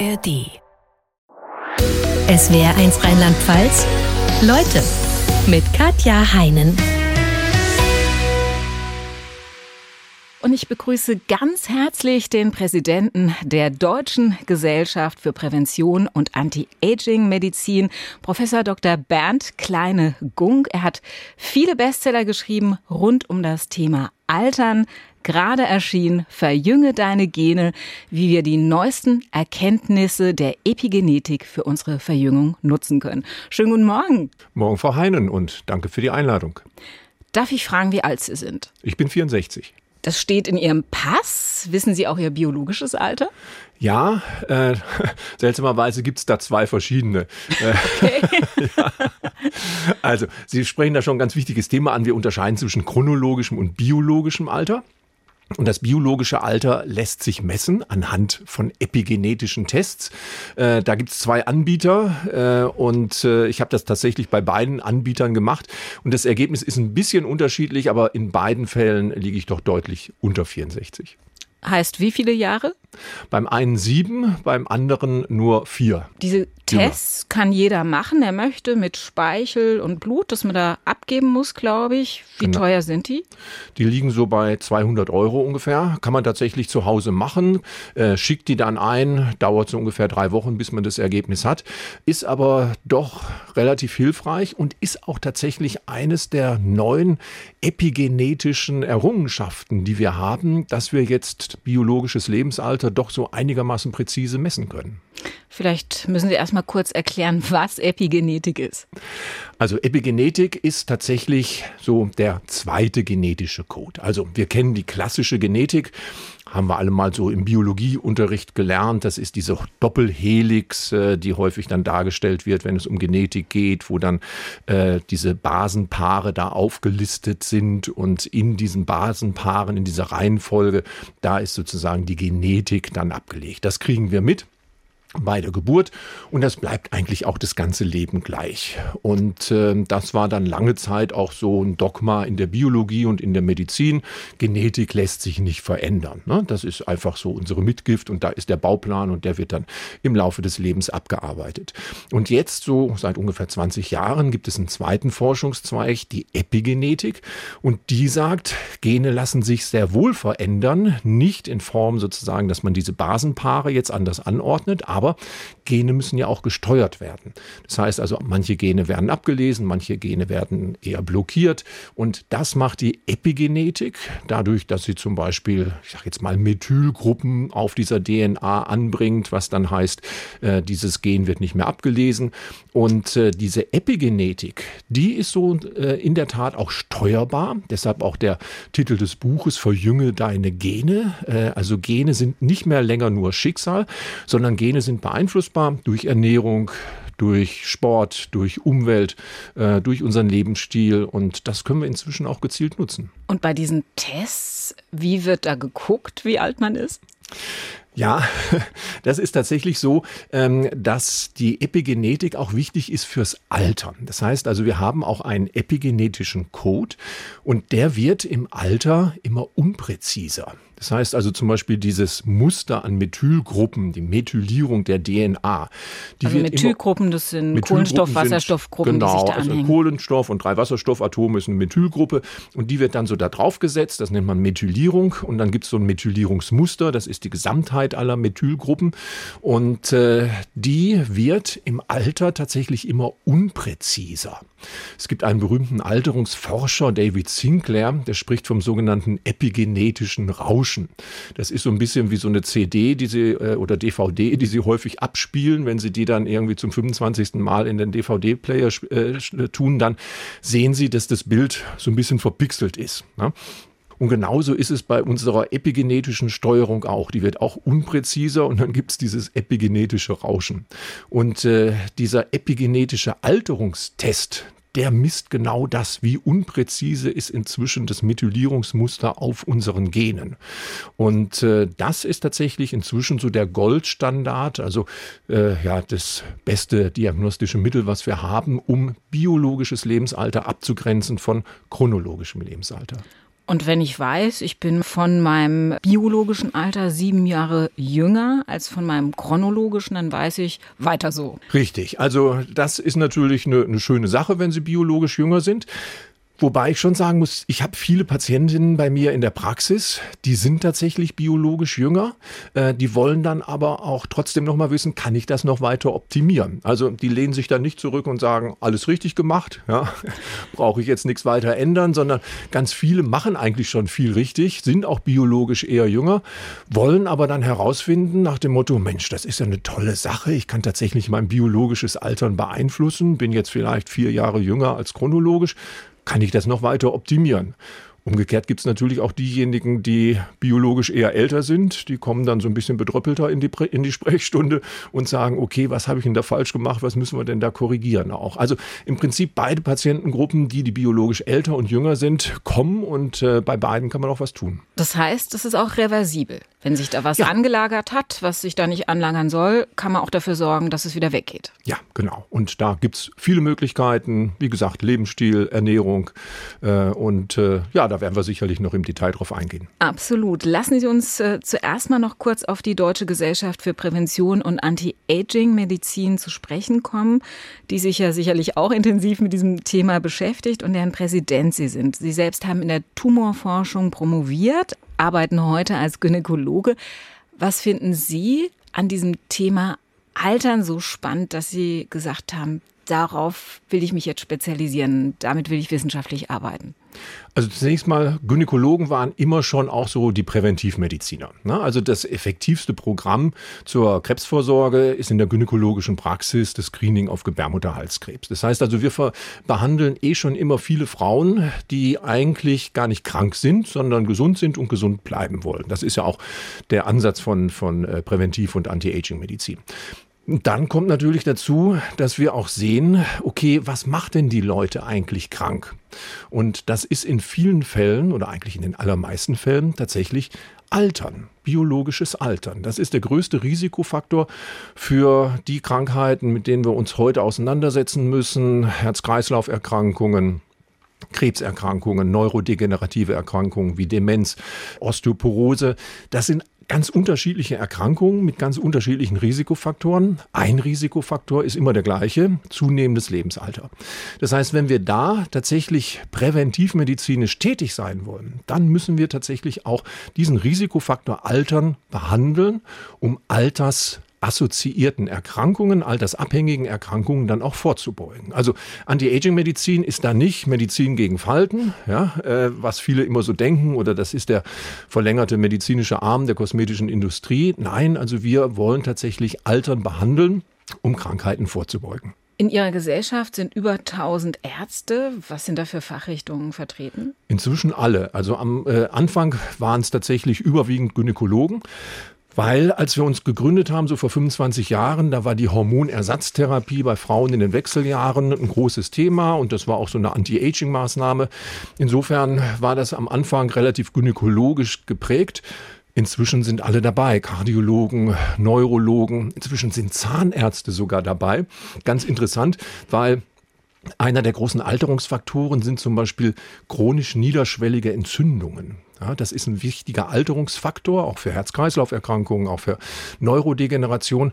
ARD. Es wäre eins Rheinland-Pfalz. Leute mit Katja Heinen. Und ich begrüße ganz herzlich den Präsidenten der Deutschen Gesellschaft für Prävention und Anti-Aging-Medizin, Professor Dr. Bernd Kleine-Gunk. Er hat viele Bestseller geschrieben rund um das Thema Altern. Gerade erschien Verjünge deine Gene, wie wir die neuesten Erkenntnisse der Epigenetik für unsere Verjüngung nutzen können. Schönen guten Morgen. Morgen, Frau Heinen, und danke für die Einladung. Darf ich fragen, wie alt Sie sind? Ich bin 64. Das steht in Ihrem Pass. Wissen Sie auch Ihr biologisches Alter? Ja, äh, seltsamerweise gibt es da zwei verschiedene. Äh, okay. ja. Also, Sie sprechen da schon ein ganz wichtiges Thema an. Wir unterscheiden zwischen chronologischem und biologischem Alter. Und das biologische Alter lässt sich messen anhand von epigenetischen Tests. Äh, da gibt es zwei Anbieter äh, und äh, ich habe das tatsächlich bei beiden Anbietern gemacht. Und das Ergebnis ist ein bisschen unterschiedlich, aber in beiden Fällen liege ich doch deutlich unter 64. Heißt wie viele Jahre? Beim einen sieben, beim anderen nur vier. Diese Tests kann jeder machen, der möchte, mit Speichel und Blut, das man da abgeben muss, glaube ich. Wie genau. teuer sind die? Die liegen so bei 200 Euro ungefähr. Kann man tatsächlich zu Hause machen. Äh, schickt die dann ein, dauert so ungefähr drei Wochen, bis man das Ergebnis hat. Ist aber doch relativ hilfreich und ist auch tatsächlich eines der neuen epigenetischen Errungenschaften, die wir haben, dass wir jetzt biologisches Lebensalter doch so einigermaßen präzise messen können. Vielleicht müssen Sie erstmal kurz erklären, was Epigenetik ist. Also Epigenetik ist tatsächlich so der zweite genetische Code. Also wir kennen die klassische Genetik, haben wir alle mal so im Biologieunterricht gelernt. Das ist diese Doppelhelix, äh, die häufig dann dargestellt wird, wenn es um Genetik geht, wo dann äh, diese Basenpaare da aufgelistet sind und in diesen Basenpaaren, in dieser Reihenfolge, da ist sozusagen die Genetik dann abgelegt. Das kriegen wir mit bei der Geburt und das bleibt eigentlich auch das ganze Leben gleich. Und äh, das war dann lange Zeit auch so ein Dogma in der Biologie und in der Medizin. Genetik lässt sich nicht verändern. Ne? Das ist einfach so unsere Mitgift und da ist der Bauplan und der wird dann im Laufe des Lebens abgearbeitet. Und jetzt so seit ungefähr 20 Jahren gibt es einen zweiten Forschungszweig, die Epigenetik und die sagt, Gene lassen sich sehr wohl verändern, nicht in Form sozusagen, dass man diese Basenpaare jetzt anders anordnet, aber aber Gene müssen ja auch gesteuert werden. Das heißt also, manche Gene werden abgelesen, manche Gene werden eher blockiert. Und das macht die Epigenetik dadurch, dass sie zum Beispiel, ich sage jetzt mal, Methylgruppen auf dieser DNA anbringt, was dann heißt, äh, dieses Gen wird nicht mehr abgelesen. Und äh, diese Epigenetik, die ist so äh, in der Tat auch steuerbar. Deshalb auch der Titel des Buches Verjünge deine Gene. Also Gene sind nicht mehr länger nur Schicksal, sondern Gene sind beeinflussbar durch Ernährung, durch Sport, durch Umwelt, äh, durch unseren Lebensstil. Und das können wir inzwischen auch gezielt nutzen. Und bei diesen Tests, wie wird da geguckt, wie alt man ist? Ja, das ist tatsächlich so, ähm, dass die Epigenetik auch wichtig ist fürs Alter. Das heißt also, wir haben auch einen epigenetischen Code und der wird im Alter immer unpräziser. Das heißt also zum Beispiel dieses Muster an Methylgruppen, die Methylierung der DNA. Die also Methylgruppen, das sind Kohlenstoff, Wasserstoffgruppen, genau, die sich da also anhängen. Kohlenstoff und drei Wasserstoffatome ist eine Methylgruppe und die wird dann so da drauf gesetzt, das nennt man Methylierung und dann gibt es so ein Methylierungsmuster, das ist die Gesamtheit aller Methylgruppen und äh, die wird im Alter tatsächlich immer unpräziser. Es gibt einen berühmten Alterungsforscher, David Sinclair, der spricht vom sogenannten epigenetischen Rauschen. Das ist so ein bisschen wie so eine CD, die sie äh, oder DVD, die sie häufig abspielen, wenn sie die dann irgendwie zum 25. Mal in den DVD-Player äh, tun, dann sehen sie, dass das Bild so ein bisschen verpixelt ist. Ne? Und genauso ist es bei unserer epigenetischen Steuerung auch. Die wird auch unpräziser und dann gibt es dieses epigenetische Rauschen. Und äh, dieser epigenetische Alterungstest, der misst genau das, wie unpräzise ist inzwischen das Methylierungsmuster auf unseren Genen. Und äh, das ist tatsächlich inzwischen so der Goldstandard, also äh, ja das beste diagnostische Mittel, was wir haben, um biologisches Lebensalter abzugrenzen von chronologischem Lebensalter. Und wenn ich weiß, ich bin von meinem biologischen Alter sieben Jahre jünger als von meinem chronologischen, dann weiß ich weiter so. Richtig. Also das ist natürlich eine, eine schöne Sache, wenn Sie biologisch jünger sind. Wobei ich schon sagen muss, ich habe viele Patientinnen bei mir in der Praxis, die sind tatsächlich biologisch jünger, äh, die wollen dann aber auch trotzdem noch mal wissen, kann ich das noch weiter optimieren? Also die lehnen sich dann nicht zurück und sagen, alles richtig gemacht, ja, brauche ich jetzt nichts weiter ändern, sondern ganz viele machen eigentlich schon viel richtig, sind auch biologisch eher jünger, wollen aber dann herausfinden nach dem Motto, Mensch, das ist ja eine tolle Sache, ich kann tatsächlich mein biologisches Altern beeinflussen, bin jetzt vielleicht vier Jahre jünger als chronologisch, kann ich das noch weiter optimieren? Umgekehrt gibt es natürlich auch diejenigen, die biologisch eher älter sind. Die kommen dann so ein bisschen bedröppelter in die, in die Sprechstunde und sagen, okay, was habe ich denn da falsch gemacht? Was müssen wir denn da korrigieren auch? Also im Prinzip beide Patientengruppen, die, die biologisch älter und jünger sind, kommen und äh, bei beiden kann man auch was tun. Das heißt, es ist auch reversibel. Wenn sich da was ja. angelagert hat, was sich da nicht anlagern soll, kann man auch dafür sorgen, dass es wieder weggeht. Ja, genau. Und da gibt es viele Möglichkeiten. Wie gesagt, Lebensstil, Ernährung äh, und äh, ja, da werden wir sicherlich noch im Detail drauf eingehen. Absolut. Lassen Sie uns äh, zuerst mal noch kurz auf die Deutsche Gesellschaft für Prävention und Anti-Aging-Medizin zu sprechen kommen, die sich ja sicherlich auch intensiv mit diesem Thema beschäftigt und deren Präsident Sie sind. Sie selbst haben in der Tumorforschung promoviert, arbeiten heute als Gynäkologe. Was finden Sie an diesem Thema Altern so spannend, dass Sie gesagt haben, darauf will ich mich jetzt spezialisieren, damit will ich wissenschaftlich arbeiten? Also zunächst mal, Gynäkologen waren immer schon auch so die Präventivmediziner. Ne? Also das effektivste Programm zur Krebsvorsorge ist in der gynäkologischen Praxis das Screening auf Gebärmutterhalskrebs. Das heißt also, wir behandeln eh schon immer viele Frauen, die eigentlich gar nicht krank sind, sondern gesund sind und gesund bleiben wollen. Das ist ja auch der Ansatz von, von äh, Präventiv- und Anti-Aging-Medizin. Dann kommt natürlich dazu, dass wir auch sehen, okay, was macht denn die Leute eigentlich krank? Und das ist in vielen Fällen oder eigentlich in den allermeisten Fällen tatsächlich Altern, biologisches Altern. Das ist der größte Risikofaktor für die Krankheiten, mit denen wir uns heute auseinandersetzen müssen. Herz-Kreislauf-Erkrankungen, Krebserkrankungen, neurodegenerative Erkrankungen wie Demenz, Osteoporose. Das sind ganz unterschiedliche Erkrankungen mit ganz unterschiedlichen Risikofaktoren. Ein Risikofaktor ist immer der gleiche, zunehmendes Lebensalter. Das heißt, wenn wir da tatsächlich präventivmedizinisch tätig sein wollen, dann müssen wir tatsächlich auch diesen Risikofaktor Altern behandeln, um Alters assoziierten Erkrankungen, altersabhängigen Erkrankungen dann auch vorzubeugen. Also Anti-Aging-Medizin ist da nicht Medizin gegen Falten, ja, äh, was viele immer so denken, oder das ist der verlängerte medizinische Arm der kosmetischen Industrie. Nein, also wir wollen tatsächlich Altern behandeln, um Krankheiten vorzubeugen. In Ihrer Gesellschaft sind über 1000 Ärzte. Was sind da für Fachrichtungen vertreten? Inzwischen alle. Also am äh, Anfang waren es tatsächlich überwiegend Gynäkologen. Weil als wir uns gegründet haben, so vor 25 Jahren, da war die Hormonersatztherapie bei Frauen in den Wechseljahren ein großes Thema und das war auch so eine Anti-Aging-Maßnahme. Insofern war das am Anfang relativ gynäkologisch geprägt. Inzwischen sind alle dabei, Kardiologen, Neurologen, inzwischen sind Zahnärzte sogar dabei. Ganz interessant, weil einer der großen Alterungsfaktoren sind zum Beispiel chronisch niederschwellige Entzündungen. Ja, das ist ein wichtiger Alterungsfaktor, auch für Herz-Kreislauf-Erkrankungen, auch für Neurodegeneration.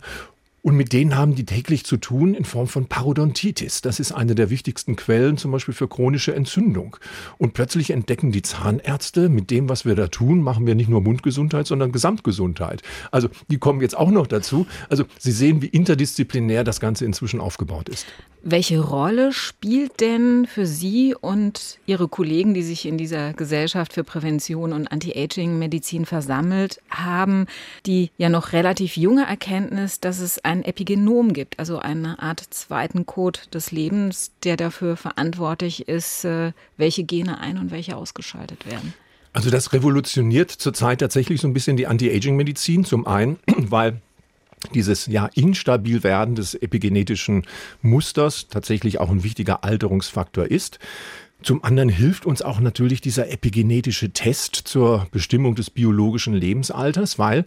Und mit denen haben die täglich zu tun in Form von Parodontitis. Das ist eine der wichtigsten Quellen zum Beispiel für chronische Entzündung. Und plötzlich entdecken die Zahnärzte, mit dem, was wir da tun, machen wir nicht nur Mundgesundheit, sondern Gesamtgesundheit. Also die kommen jetzt auch noch dazu. Also Sie sehen, wie interdisziplinär das Ganze inzwischen aufgebaut ist. Welche Rolle spielt denn für Sie und Ihre Kollegen, die sich in dieser Gesellschaft für Prävention und Anti-Aging-Medizin versammelt haben, die ja noch relativ junge Erkenntnis, dass es ein Epigenom gibt, also eine Art zweiten Code des Lebens, der dafür verantwortlich ist, äh, welche Gene ein- und welche ausgeschaltet werden? Also das revolutioniert zurzeit tatsächlich so ein bisschen die Anti-Aging-Medizin. Zum einen, weil dieses ja instabil werden des epigenetischen Musters tatsächlich auch ein wichtiger Alterungsfaktor ist. Zum anderen hilft uns auch natürlich dieser epigenetische Test zur Bestimmung des biologischen Lebensalters, weil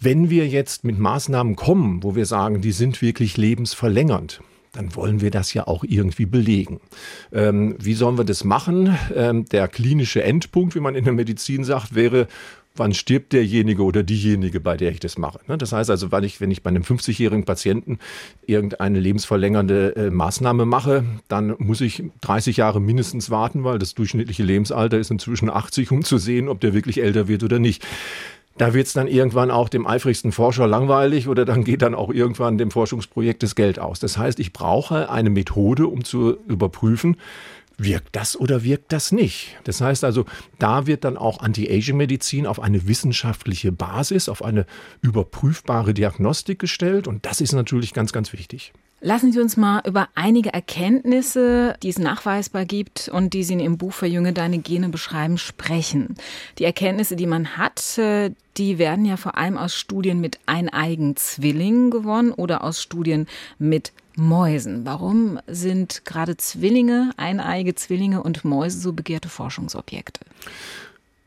wenn wir jetzt mit Maßnahmen kommen, wo wir sagen, die sind wirklich lebensverlängernd, dann wollen wir das ja auch irgendwie belegen. Ähm, wie sollen wir das machen? Ähm, der klinische Endpunkt, wie man in der Medizin sagt, wäre, wann stirbt derjenige oder diejenige, bei der ich das mache. Ne? Das heißt also, wenn ich, wenn ich bei einem 50-jährigen Patienten irgendeine lebensverlängernde äh, Maßnahme mache, dann muss ich 30 Jahre mindestens warten, weil das durchschnittliche Lebensalter ist inzwischen 80, um zu sehen, ob der wirklich älter wird oder nicht. Da wird es dann irgendwann auch dem eifrigsten Forscher langweilig oder dann geht dann auch irgendwann dem Forschungsprojekt das Geld aus. Das heißt, ich brauche eine Methode, um zu überprüfen, wirkt das oder wirkt das nicht? Das heißt also, da wird dann auch Anti-Aging-Medizin auf eine wissenschaftliche Basis, auf eine überprüfbare Diagnostik gestellt und das ist natürlich ganz, ganz wichtig. Lassen Sie uns mal über einige Erkenntnisse, die es nachweisbar gibt und die Sie in Ihrem Buch Verjünge deine Gene beschreiben, sprechen. Die Erkenntnisse, die man hat, äh, die werden ja vor allem aus Studien mit eineigen Zwillingen gewonnen oder aus Studien mit Mäusen. Warum sind gerade Zwillinge, eineige Zwillinge und Mäuse so begehrte Forschungsobjekte?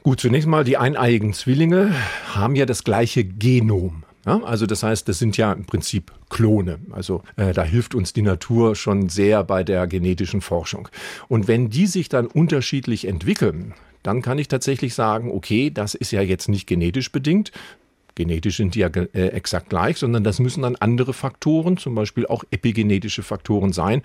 Gut, zunächst mal, die eineigen Zwillinge haben ja das gleiche Genom. Ja, also das heißt, das sind ja im Prinzip Klone. Also äh, da hilft uns die Natur schon sehr bei der genetischen Forschung. Und wenn die sich dann unterschiedlich entwickeln, dann kann ich tatsächlich sagen, okay, das ist ja jetzt nicht genetisch bedingt, genetisch sind die ja äh, exakt gleich, sondern das müssen dann andere Faktoren, zum Beispiel auch epigenetische Faktoren sein,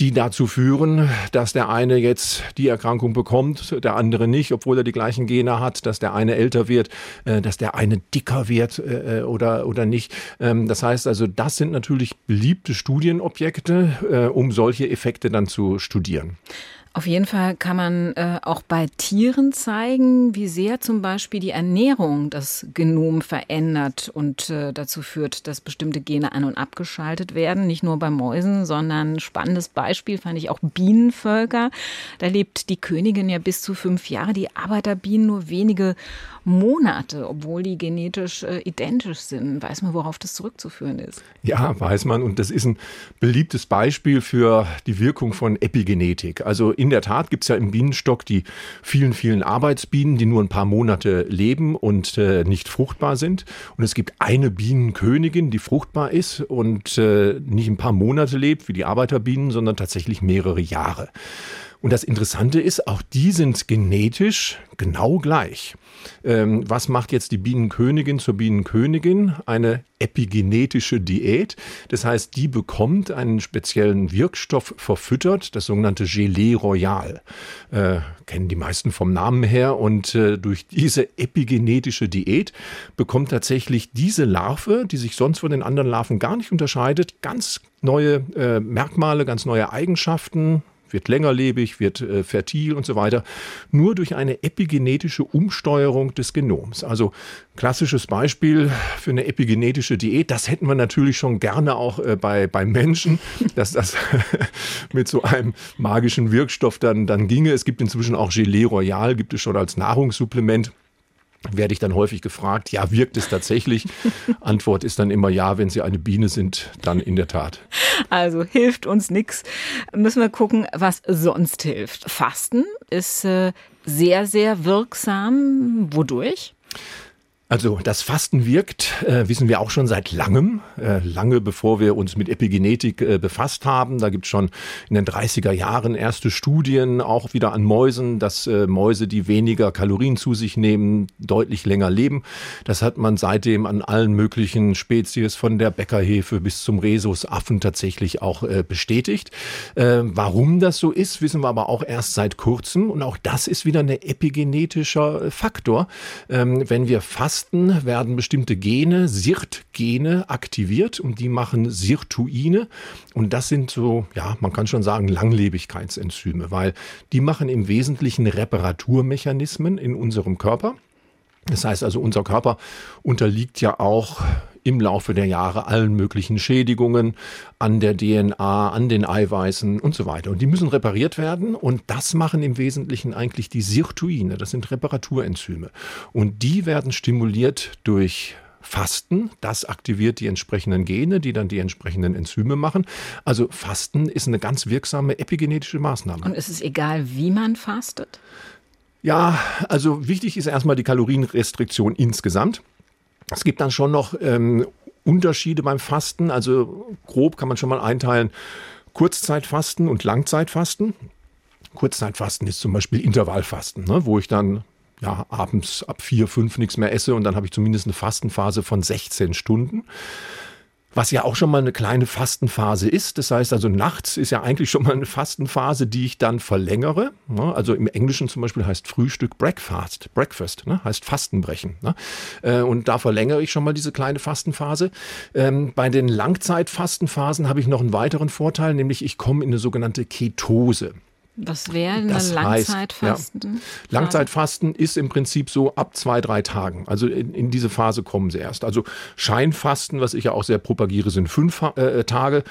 die dazu führen, dass der eine jetzt die Erkrankung bekommt, der andere nicht, obwohl er die gleichen Gene hat, dass der eine älter wird, äh, dass der eine dicker wird äh, oder, oder nicht. Ähm, das heißt also, das sind natürlich beliebte Studienobjekte, um solche Effekte dann zu studieren. Auf jeden Fall kann man äh, auch bei Tieren zeigen, wie sehr zum Beispiel die Ernährung das Genom verändert und äh, dazu führt, dass bestimmte Gene an- und abgeschaltet werden. Nicht nur bei Mäusen, sondern spannendes Beispiel fand ich auch Bienenvölker. Da lebt die Königin ja bis zu fünf Jahre, die Arbeiterbienen nur wenige Monate, obwohl die genetisch äh, identisch sind. Weiß man, worauf das zurückzuführen ist? Ja, weiß man. Und das ist ein beliebtes Beispiel für die Wirkung von Epigenetik. Also in der Tat gibt es ja im Bienenstock die vielen, vielen Arbeitsbienen, die nur ein paar Monate leben und äh, nicht fruchtbar sind. Und es gibt eine Bienenkönigin, die fruchtbar ist und äh, nicht ein paar Monate lebt wie die Arbeiterbienen, sondern tatsächlich mehrere Jahre. Und das Interessante ist, auch die sind genetisch genau gleich. Ähm, was macht jetzt die Bienenkönigin zur Bienenkönigin? Eine epigenetische Diät. Das heißt, die bekommt einen speziellen Wirkstoff verfüttert, das sogenannte Gelee Royal. Äh, kennen die meisten vom Namen her. Und äh, durch diese epigenetische Diät bekommt tatsächlich diese Larve, die sich sonst von den anderen Larven gar nicht unterscheidet, ganz neue äh, Merkmale, ganz neue Eigenschaften, wird längerlebig, wird äh, fertil und so weiter, nur durch eine epigenetische Umsteuerung des Genoms. Also klassisches Beispiel für eine epigenetische Diät, das hätten wir natürlich schon gerne auch äh, bei, bei Menschen, dass das mit so einem magischen Wirkstoff dann, dann ginge. Es gibt inzwischen auch Gelee Royal, gibt es schon als Nahrungssupplement werde ich dann häufig gefragt, ja, wirkt es tatsächlich? Antwort ist dann immer ja, wenn Sie eine Biene sind, dann in der Tat. Also hilft uns nichts. Müssen wir gucken, was sonst hilft. Fasten ist äh, sehr, sehr wirksam. Wodurch? Also das Fasten wirkt, äh, wissen wir auch schon seit langem, äh, lange bevor wir uns mit Epigenetik äh, befasst haben. Da gibt es schon in den 30er Jahren erste Studien, auch wieder an Mäusen, dass äh, Mäuse, die weniger Kalorien zu sich nehmen, deutlich länger leben. Das hat man seitdem an allen möglichen Spezies, von der Bäckerhefe bis zum Rhesusaffen tatsächlich auch äh, bestätigt. Äh, warum das so ist, wissen wir aber auch erst seit kurzem. Und auch das ist wieder ein epigenetischer Faktor. Ähm, wenn wir fasten, Fasten werden bestimmte Gene, SIRT-Gene, aktiviert und die machen Sirtuine. Und das sind so, ja, man kann schon sagen, Langlebigkeitsenzyme, weil die machen im Wesentlichen Reparaturmechanismen in unserem Körper. Das heißt also, unser Körper unterliegt ja auch im Laufe der Jahre allen möglichen Schädigungen an der DNA, an den Eiweißen und so weiter. Und die müssen repariert werden und das machen im Wesentlichen eigentlich die Sirtuine, das sind Reparaturenzyme. Und die werden stimuliert durch Fasten, das aktiviert die entsprechenden Gene, die dann die entsprechenden Enzyme machen. Also Fasten ist eine ganz wirksame epigenetische Maßnahme. Und ist es egal, wie man fastet? Ja, also wichtig ist erstmal die Kalorienrestriktion insgesamt. Es gibt dann schon noch ähm, Unterschiede beim Fasten. Also grob kann man schon mal einteilen. Kurzzeitfasten und Langzeitfasten. Kurzzeitfasten ist zum Beispiel Intervallfasten, ne, wo ich dann ja, abends ab vier, fünf nichts mehr esse und dann habe ich zumindest eine Fastenphase von 16 Stunden was ja auch schon mal eine kleine Fastenphase ist. Das heißt also, nachts ist ja eigentlich schon mal eine Fastenphase, die ich dann verlängere. Also im Englischen zum Beispiel heißt Frühstück Breakfast, Breakfast, ne? heißt Fastenbrechen. Ne? Äh, und da verlängere ich schon mal diese kleine Fastenphase. Ähm, bei den Langzeitfastenphasen habe ich noch einen weiteren Vorteil, nämlich ich komme in eine sogenannte Ketose. Was wäre eine Langzeitfasten? ja, Langzeitfasten ist im Prinzip so ab zwei, drei Tagen. Also in, in, diese Phase kommen sie erst. Also Scheinfasten, was ich ja auch sehr propagiere, sind fünf äh, Tage.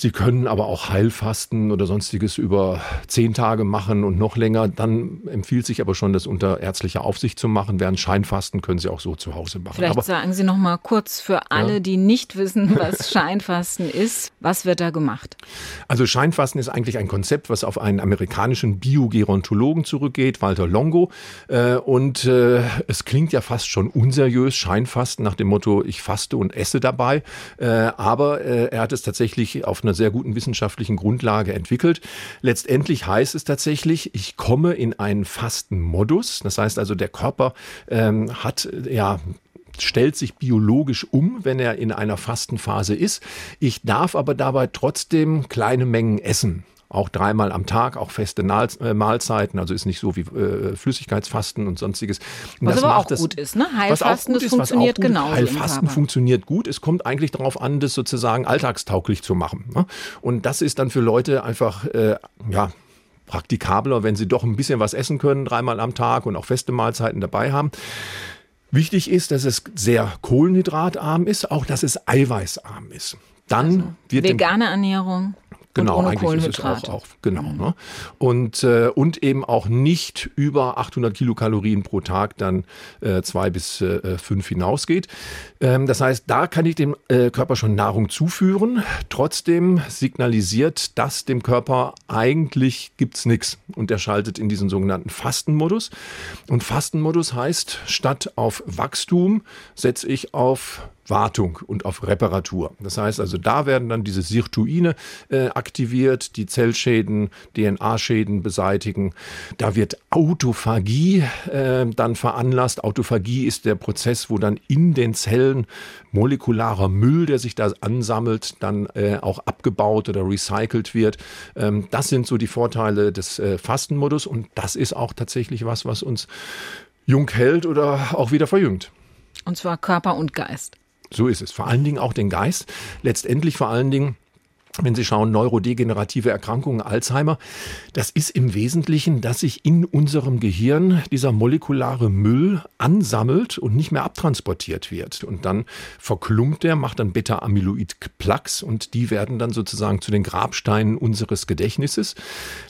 Sie können aber auch Heilfasten oder sonstiges über zehn Tage machen und noch länger. Dann empfiehlt sich aber schon, das unter ärztlicher Aufsicht zu machen. Während Scheinfasten können Sie auch so zu Hause machen. Vielleicht aber, sagen Sie noch mal kurz für alle, ja. die nicht wissen, was Scheinfasten ist. Was wird da gemacht? Also Scheinfasten ist eigentlich ein Konzept, was auf einen amerikanischen Biogerontologen zurückgeht, Walter Longo. Äh, und äh, es klingt ja fast schon unseriös, Scheinfasten nach dem Motto, ich faste und esse dabei. Äh, aber er hat es tatsächlich auf einer sehr guten wissenschaftlichen Grundlage entwickelt. Letztendlich heißt es tatsächlich, ich komme in einen Fastenmodus. Das heißt also, der Körper ähm, hat ja stellt sich biologisch um, wenn er in einer Fastenphase ist. Ich darf aber dabei trotzdem kleine Mengen essen auch dreimal am Tag, auch feste äh, Mahlzeiten, also ist nicht so wie äh, Flüssigkeitsfasten und sonstiges. Und was aber auch das, gut ist, ne? Heilfasten, das funktioniert genau. Heilfasten funktioniert gut. Es kommt eigentlich darauf an, das sozusagen alltagstauglich zu machen. Ne? Und das ist dann für Leute einfach, äh, ja, praktikabler, wenn sie doch ein bisschen was essen können, dreimal am Tag und auch feste Mahlzeiten dabei haben. Wichtig ist, dass es sehr kohlenhydratarm ist, auch dass es eiweißarm ist. Dann also, wird vegane Ernährung. Genau, eigentlich ist es auch, auch genau. Mhm. Ne? Und, äh, und eben auch nicht über 800 Kilokalorien pro Tag dann äh, zwei bis äh, fünf hinausgeht. Ähm, das heißt, da kann ich dem äh, Körper schon Nahrung zuführen. Trotzdem signalisiert das dem Körper, eigentlich gibt's nichts. Und er schaltet in diesen sogenannten Fastenmodus. Und Fastenmodus heißt, statt auf Wachstum setze ich auf Wartung und auf Reparatur. Das heißt also, da werden dann diese Sirtuine äh, aktiviert, die Zellschäden, DNA-Schäden beseitigen. Da wird Autophagie äh, dann veranlasst. Autophagie ist der Prozess, wo dann in den Zellen molekularer Müll, der sich da ansammelt, dann äh, auch abgebaut oder recycelt wird. Ähm, das sind so die Vorteile des äh, Fastenmodus und das ist auch tatsächlich was, was uns jung hält oder auch wieder verjüngt. Und zwar Körper und Geist. So ist es. Vor allen Dingen auch den Geist. Letztendlich vor allen Dingen wenn Sie schauen, neurodegenerative Erkrankungen, Alzheimer, das ist im Wesentlichen, dass sich in unserem Gehirn dieser molekulare Müll ansammelt und nicht mehr abtransportiert wird. Und dann verklumpt der, macht dann Beta-Amyloid-Plaques und die werden dann sozusagen zu den Grabsteinen unseres Gedächtnisses.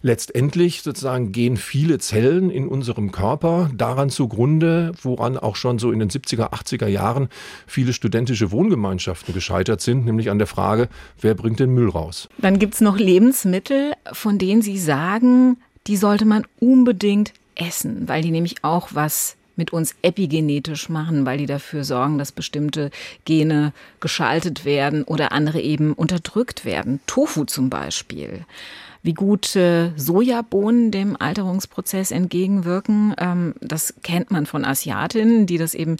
Letztendlich sozusagen gehen viele Zellen in unserem Körper daran zugrunde, woran auch schon so in den 70er, 80er Jahren viele studentische Wohngemeinschaften gescheitert sind, nämlich an der Frage, wer bringt den Müll raus? Raus. Dann gibt es noch Lebensmittel, von denen Sie sagen, die sollte man unbedingt essen, weil die nämlich auch was mit uns epigenetisch machen, weil die dafür sorgen, dass bestimmte Gene geschaltet werden oder andere eben unterdrückt werden. Tofu zum Beispiel wie gut äh, Sojabohnen dem Alterungsprozess entgegenwirken. Ähm, das kennt man von Asiatinnen, die das eben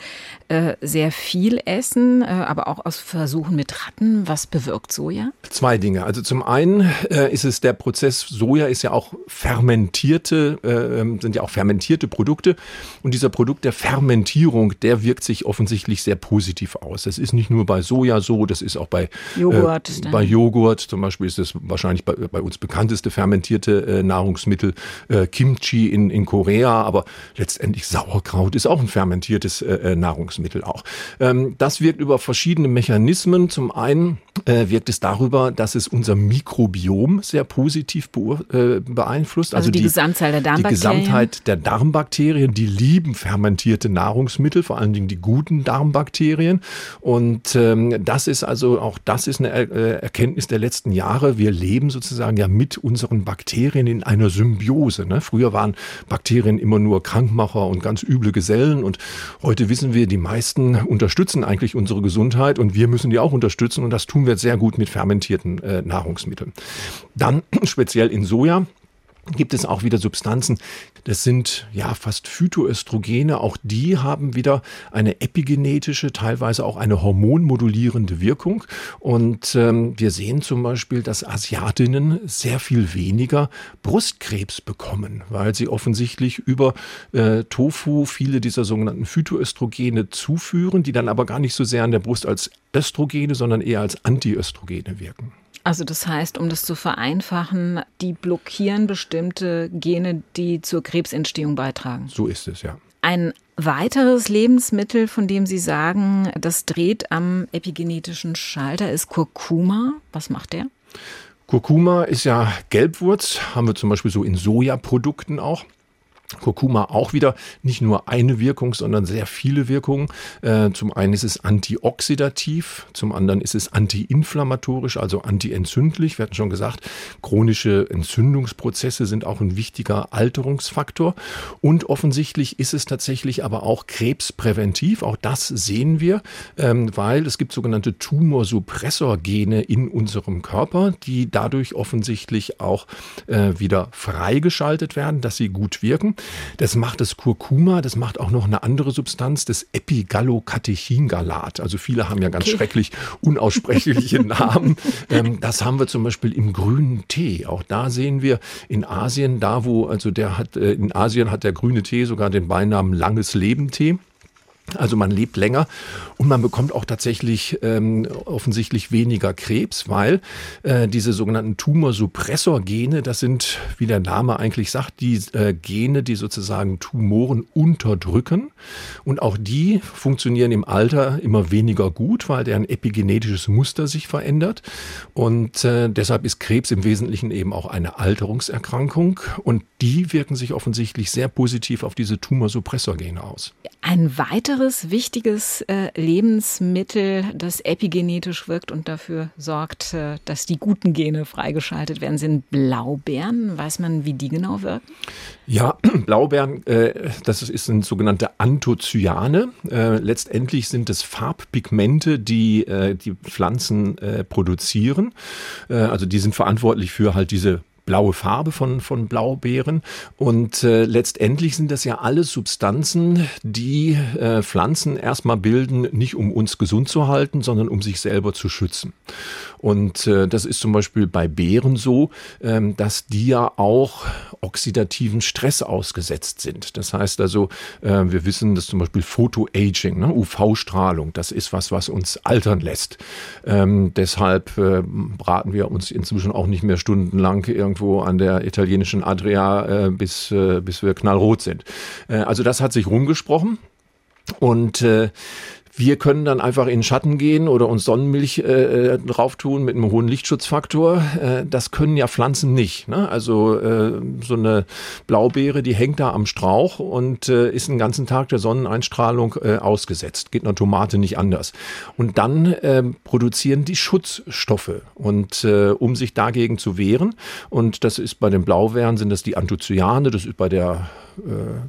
äh, sehr viel essen, äh, aber auch aus Versuchen mit Ratten. Was bewirkt Soja? Zwei Dinge. Also zum einen äh, ist es der Prozess, Soja ist ja auch fermentierte, äh, ähm, sind ja auch fermentierte Produkte. Und dieser Produkt der Fermentierung, der wirkt sich offensichtlich sehr positiv aus. Das ist nicht nur bei Soja so, das ist auch bei Joghurt. Bei Joghurt zum Beispiel ist es wahrscheinlich bei, bei uns bekannt bekannteste fermentierte äh, Nahrungsmittel, äh, Kimchi in, in Korea, aber letztendlich Sauerkraut ist auch ein fermentiertes äh, äh Nahrungsmittel auch. Ähm, das wirkt über verschiedene Mechanismen. Zum einen wirkt es darüber, dass es unser Mikrobiom sehr positiv äh, beeinflusst. Also, also die, die, Gesamtzahl der Darmbakterien. Die Gesamtheit der Darmbakterien, die lieben fermentierte Nahrungsmittel, vor allen Dingen die guten Darmbakterien. Und ähm, das ist also auch das ist eine Erkenntnis der letzten Jahre. Wir leben sozusagen ja mit mit unseren Bakterien in einer Symbiose. Ne? Früher waren Bakterien immer nur Krankmacher und ganz üble Gesellen und heute wissen wir, die meisten unterstützen eigentlich unsere Gesundheit und wir müssen die auch unterstützen und das tun wir sehr gut mit fermentierten äh, Nahrungsmitteln. Dann speziell in Soja gibt es auch wieder Substanzen, das sind ja fast Phytoöstrogene, auch die haben wieder eine epigenetische, teilweise auch eine hormonmodulierende Wirkung. Und ähm, wir sehen zum Beispiel, dass Asiatinnen sehr viel weniger Brustkrebs bekommen, weil sie offensichtlich über äh, Tofu viele dieser sogenannten Phytoöstrogene zuführen, die dann aber gar nicht so sehr an der Brust als Östrogene, sondern eher als Antiöstrogene wirken. Also das heißt, um das zu vereinfachen, die blockieren bestimmte Gene, die zur Krebsentstehung beitragen. So ist es, ja. Ein weiteres Lebensmittel, von dem Sie sagen, das dreht am epigenetischen Schalter, ist Kurkuma. Was macht der? Kurkuma ist ja Gelbwurz, haben wir zum Beispiel so in Sojaprodukten auch. Kurkuma auch wieder nicht nur eine Wirkung, sondern sehr viele Wirkungen. Äh, zum einen ist es antioxidativ, zum anderen ist es antiinflammatorisch, also antientzündlich. Wir hatten schon gesagt, chronische Entzündungsprozesse sind auch ein wichtiger Alterungsfaktor. Und offensichtlich ist es tatsächlich aber auch krebspräventiv. Auch das sehen wir, ähm, weil es gibt sogenannte Tumorsuppressorgene in unserem Körper, die dadurch offensichtlich auch äh, wieder freigeschaltet werden, dass sie gut wirken. Das macht das Kurkuma, das macht auch noch eine andere Substanz, das Epigallocatechingalat. Also viele haben ja ganz okay. schrecklich unaussprechliche Namen. Ähm, das haben wir zum Beispiel im grünen Tee. Auch da sehen wir in Asien, da wo, also der hat, äh, in Asien hat der grüne Tee sogar den Beinamen langes Leben Tee. Also man lebt länger und man bekommt auch tatsächlich ähm, offensichtlich weniger Krebs, weil äh, diese sogenannten Tumorsuppressorgene, das sind, wie der Name eigentlich sagt, die äh, Gene, die sozusagen Tumoren unterdrücken. Und auch die funktionieren im Alter immer weniger gut, weil deren epigenetisches Muster sich verändert. Und äh, deshalb ist Krebs im Wesentlichen eben auch eine Alterungserkrankung. Und die wirken sich offensichtlich sehr positiv auf diese Tumorsuppressorgene aus. Ein weiteres wichtiges äh, Lebensmittel, das epigenetisch wirkt und dafür sorgt, äh, dass die guten Gene freigeschaltet werden, sind Blaubeeren. Weiß man, wie die genau wirken? Ja, Blaubeeren, äh, das sind sogenannte Anthocyane. Äh, letztendlich sind es Farbpigmente, die äh, die Pflanzen äh, produzieren. Also die sind verantwortlich für halt diese blaue Farbe von, von Blaubeeren. Und äh, letztendlich sind das ja alles Substanzen, die äh, Pflanzen erstmal bilden, nicht um uns gesund zu halten, sondern um sich selber zu schützen. Und äh, das ist zum Beispiel bei Beeren so, ähm, dass die ja auch oxidativen Stress ausgesetzt sind. Das heißt also, äh, wir wissen, dass zum Beispiel Photoaging, ne, UV-Strahlung, das ist was, was uns altern lässt. Ähm, deshalb äh, braten wir uns inzwischen auch nicht mehr stundenlang irgendwo an der italienischen Adria, äh, bis, äh, bis wir knallrot sind. Äh, also das hat sich rumgesprochen. Und äh, wir können dann einfach in den Schatten gehen oder uns Sonnenmilch äh, äh, drauf tun mit einem hohen Lichtschutzfaktor. Äh, das können ja Pflanzen nicht. Ne? Also äh, so eine Blaubeere, die hängt da am Strauch und äh, ist den ganzen Tag der Sonneneinstrahlung äh, ausgesetzt. Geht einer Tomate nicht anders. Und dann äh, produzieren die Schutzstoffe und äh, um sich dagegen zu wehren. Und das ist bei den Blaubeeren sind das die Anthocyane, das ist bei der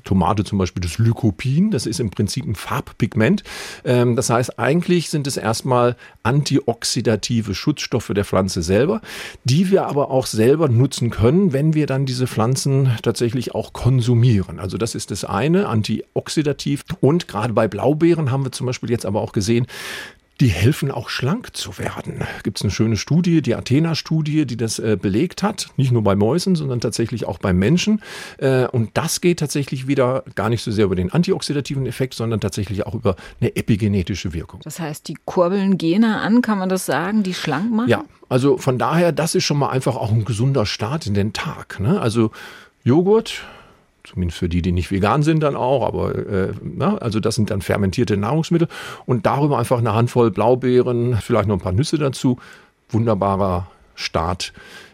Tomate zum Beispiel das Lycopin, das ist im Prinzip ein Farbpigment. Ähm, das heißt, eigentlich sind es erstmal antioxidative Schutzstoffe der Pflanze selber, die wir aber auch selber nutzen können, wenn wir dann diese Pflanzen tatsächlich auch konsumieren. Also das ist das eine, antioxidativ. Und gerade bei Blaubeeren haben wir zum Beispiel jetzt aber auch gesehen, die helfen auch schlank zu werden. Gibt es eine schöne Studie, die Athena-Studie, die das äh, belegt hat, nicht nur bei Mäusen, sondern tatsächlich auch bei Menschen. Äh, und das geht tatsächlich wieder gar nicht so sehr über den antioxidativen Effekt, sondern tatsächlich auch über eine epigenetische Wirkung. Das heißt, die kurbeln Gene an, kann man das sagen, die schlank machen? Ja, also von daher, das ist schon mal einfach auch ein gesunder Start in den Tag. Ne? Also Joghurt, Zumindest für die, die nicht vegan sind dann auch, aber äh, na, also das sind dann fermentierte Nahrungsmittel und darüber einfach eine Handvoll Blaubeeren, vielleicht noch ein paar Nüsse dazu. Wunderbarer Start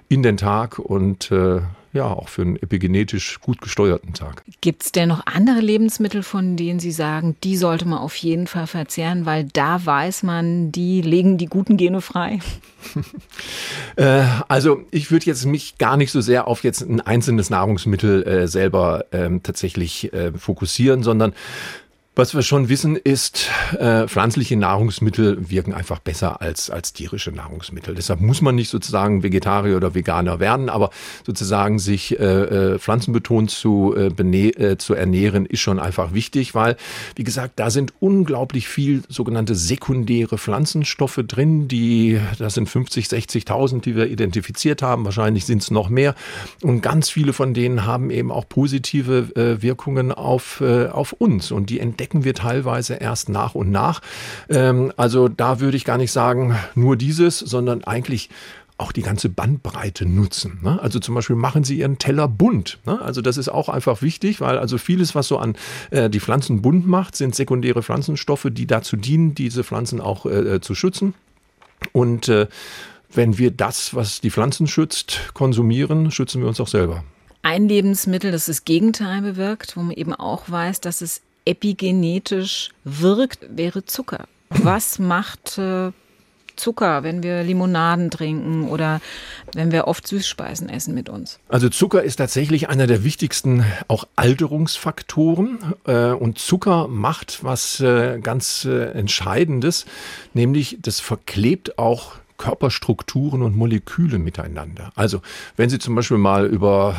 in den Tag und äh, ja, auch für einen epigenetisch gut gesteuerten Tag. Gibt es denn noch andere Lebensmittel, von denen Sie sagen, die sollte man auf jeden Fall verzehren, weil da weiß man, die legen die guten Gene frei? äh, also ich würde jetzt mich gar nicht so sehr auf jetzt ein einzelnes Nahrungsmittel äh, selber ähm, tatsächlich äh, fokussieren, sondern was wir schon wissen ist, äh, pflanzliche Nahrungsmittel wirken einfach besser als, als tierische Nahrungsmittel. Deshalb muss man nicht sozusagen Vegetarier oder Veganer werden, aber sozusagen sich äh, äh, pflanzenbetont zu, äh, äh, zu ernähren, ist schon einfach wichtig, weil, wie gesagt, da sind unglaublich viel sogenannte sekundäre Pflanzenstoffe drin, die, das sind 50, 60.000, die wir identifiziert haben, wahrscheinlich sind es noch mehr. Und ganz viele von denen haben eben auch positive äh, Wirkungen auf, äh, auf uns und die entdecken entdecken wir teilweise erst nach und nach. Ähm, also da würde ich gar nicht sagen, nur dieses, sondern eigentlich auch die ganze Bandbreite nutzen. Ne? Also zum Beispiel machen Sie Ihren Teller bunt. Ne? Also das ist auch einfach wichtig, weil also vieles, was so an äh, die Pflanzen bunt macht, sind sekundäre Pflanzenstoffe, die dazu dienen, diese Pflanzen auch äh, zu schützen. Und äh, wenn wir das, was die Pflanzen schützt, konsumieren, schützen wir uns auch selber. Ein Lebensmittel, das das Gegenteil bewirkt, wo man eben auch weiß, dass es epigenetisch wirkt, wäre Zucker. Was macht äh, Zucker, wenn wir Limonaden trinken oder wenn wir oft Süßspeisen essen mit uns? Also Zucker ist tatsächlich einer der wichtigsten auch Alterungsfaktoren äh, und Zucker macht was äh, ganz Entscheidendes, nämlich das verklebt auch Körperstrukturen und Moleküle miteinander. Also wenn Sie zum Beispiel mal über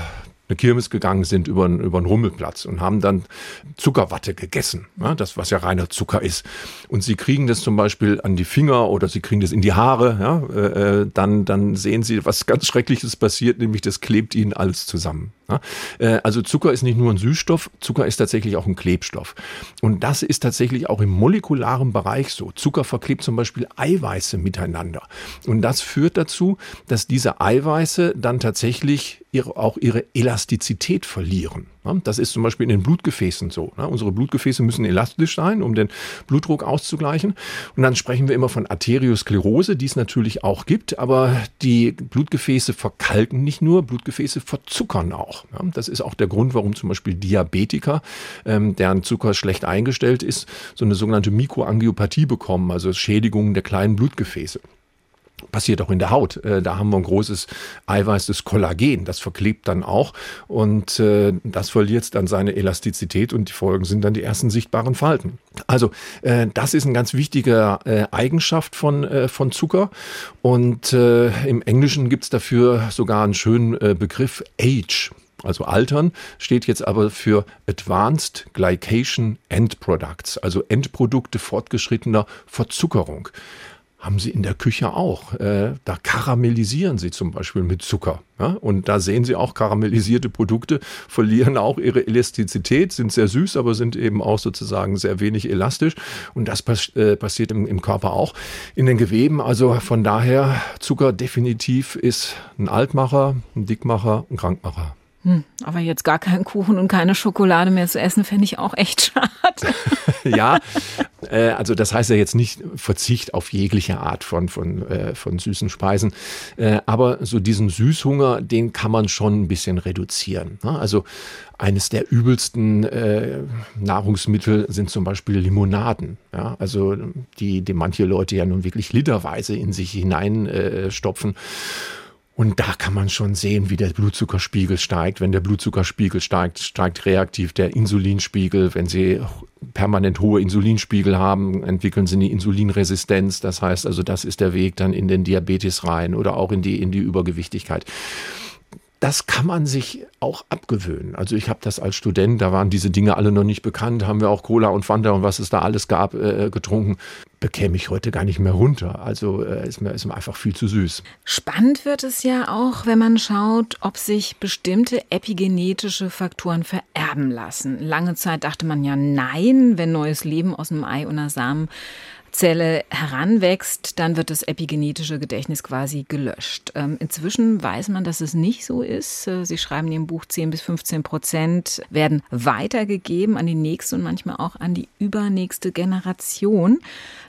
eine Kirmes gegangen sind über, über einen Rummelplatz und haben dann Zuckerwatte gegessen, ja, das was ja reiner Zucker ist. Und sie kriegen das zum Beispiel an die Finger oder sie kriegen das in die Haare, ja, äh, äh dann, dann sehen sie, was ganz Schreckliches passiert, nämlich das klebt ihnen alles zusammen. Ja. Äh, also Zucker ist nicht nur ein Süßstoff, Zucker ist tatsächlich auch ein Klebstoff. Und das ist tatsächlich auch im molekularen Bereich so. Zucker verklebt zum Beispiel Eiweiße miteinander. Und das führt dazu, dass diese Eiweiße dann tatsächlich ihre, auch ihre Elastizität verlieren. Das ist zum Beispiel in den Blutgefäßen so. Unsere Blutgefäße müssen elastisch sein, um den Blutdruck auszugleichen. Und dann sprechen wir immer von Arteriosklerose, die es natürlich auch gibt, aber die Blutgefäße verkalken nicht nur, Blutgefäße verzuckern auch. Das ist auch der Grund, warum zum Beispiel Diabetiker, ähm, deren Zucker schlecht eingestellt ist, so eine sogenannte Mikroangiopathie bekommen, also Schädigungen der kleinen Blutgefäße. Passiert auch in der Haut. Äh, da haben wir ein großes Eiweiß, das Kollagen. Das verklebt dann auch und äh, das verliert dann seine Elastizität und die Folgen sind dann die ersten sichtbaren Falten. Also äh, das ist eine ganz wichtige Eigenschaft von, von Zucker und im Englischen gibt es dafür sogar einen schönen Begriff Age. Also Altern steht jetzt aber für Advanced Glycation End Products, also Endprodukte fortgeschrittener Verzuckerung haben sie in der Küche auch. Äh, da karamellisieren sie zum Beispiel mit Zucker. Und da sehen Sie auch, karamellisierte Produkte verlieren auch ihre Elastizität, sind sehr süß, aber sind eben auch sozusagen sehr wenig elastisch. Und das äh, passiert im Körper auch in den Geweben. Also von daher, Zucker definitiv ist ein Altmacher, ein Dickmacher, ein Krankmacher. Hm, aber jetzt gar keinen Kuchen und keine Schokolade mehr zu essen, fände ich auch echt schade. ja, äh, also das heißt ja jetzt nicht Verzicht auf jegliche Art von, von, äh, von süßen Speisen. Äh, aber so diesen Süßhunger, den kann man schon ein bisschen reduzieren. Ne? Also eines der übelsten äh, Nahrungsmittel sind zum Beispiel Limonaden. Ja? Also die, die manche Leute ja nun wirklich literweise in sich hineinstopfen. Äh, und da kann man schon sehen, wie der Blutzuckerspiegel steigt. Wenn der Blutzuckerspiegel steigt, steigt reaktiv der Insulinspiegel. Wenn Sie permanent hohe Insulinspiegel haben, entwickeln Sie eine Insulinresistenz. Das heißt also, das ist der Weg dann in den Diabetes rein oder auch in die, in die Übergewichtigkeit das kann man sich auch abgewöhnen. Also ich habe das als Student, da waren diese Dinge alle noch nicht bekannt, haben wir auch Cola und Fanta und was es da alles gab äh, getrunken, bekäme ich heute gar nicht mehr runter. Also äh, ist, mir, ist mir einfach viel zu süß. Spannend wird es ja auch, wenn man schaut, ob sich bestimmte epigenetische Faktoren vererben lassen. Lange Zeit dachte man ja nein, wenn neues Leben aus einem Ei oder Samen Zelle heranwächst, dann wird das epigenetische Gedächtnis quasi gelöscht. Ähm, inzwischen weiß man, dass es nicht so ist. Äh, Sie schreiben in Ihrem Buch, 10 bis 15 Prozent werden weitergegeben an die nächste und manchmal auch an die übernächste Generation.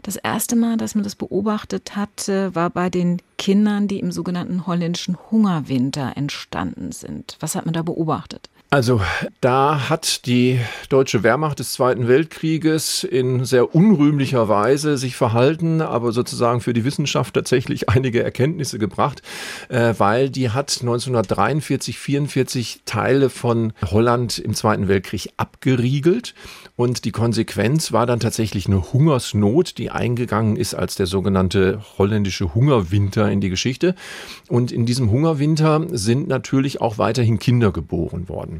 Das erste Mal, dass man das beobachtet hat, war bei den Kindern, die im sogenannten holländischen Hungerwinter entstanden sind. Was hat man da beobachtet? Also da hat die deutsche Wehrmacht des Zweiten Weltkrieges in sehr unrühmlicher Weise sich verhalten, aber sozusagen für die Wissenschaft tatsächlich einige Erkenntnisse gebracht, äh, weil die hat 1943, 44 Teile von Holland im Zweiten Weltkrieg abgeriegelt und die Konsequenz war dann tatsächlich eine Hungersnot, die eingegangen ist als der sogenannte holländische Hungerwinter in die Geschichte. Und in diesem Hungerwinter sind natürlich auch weiterhin Kinder geboren worden.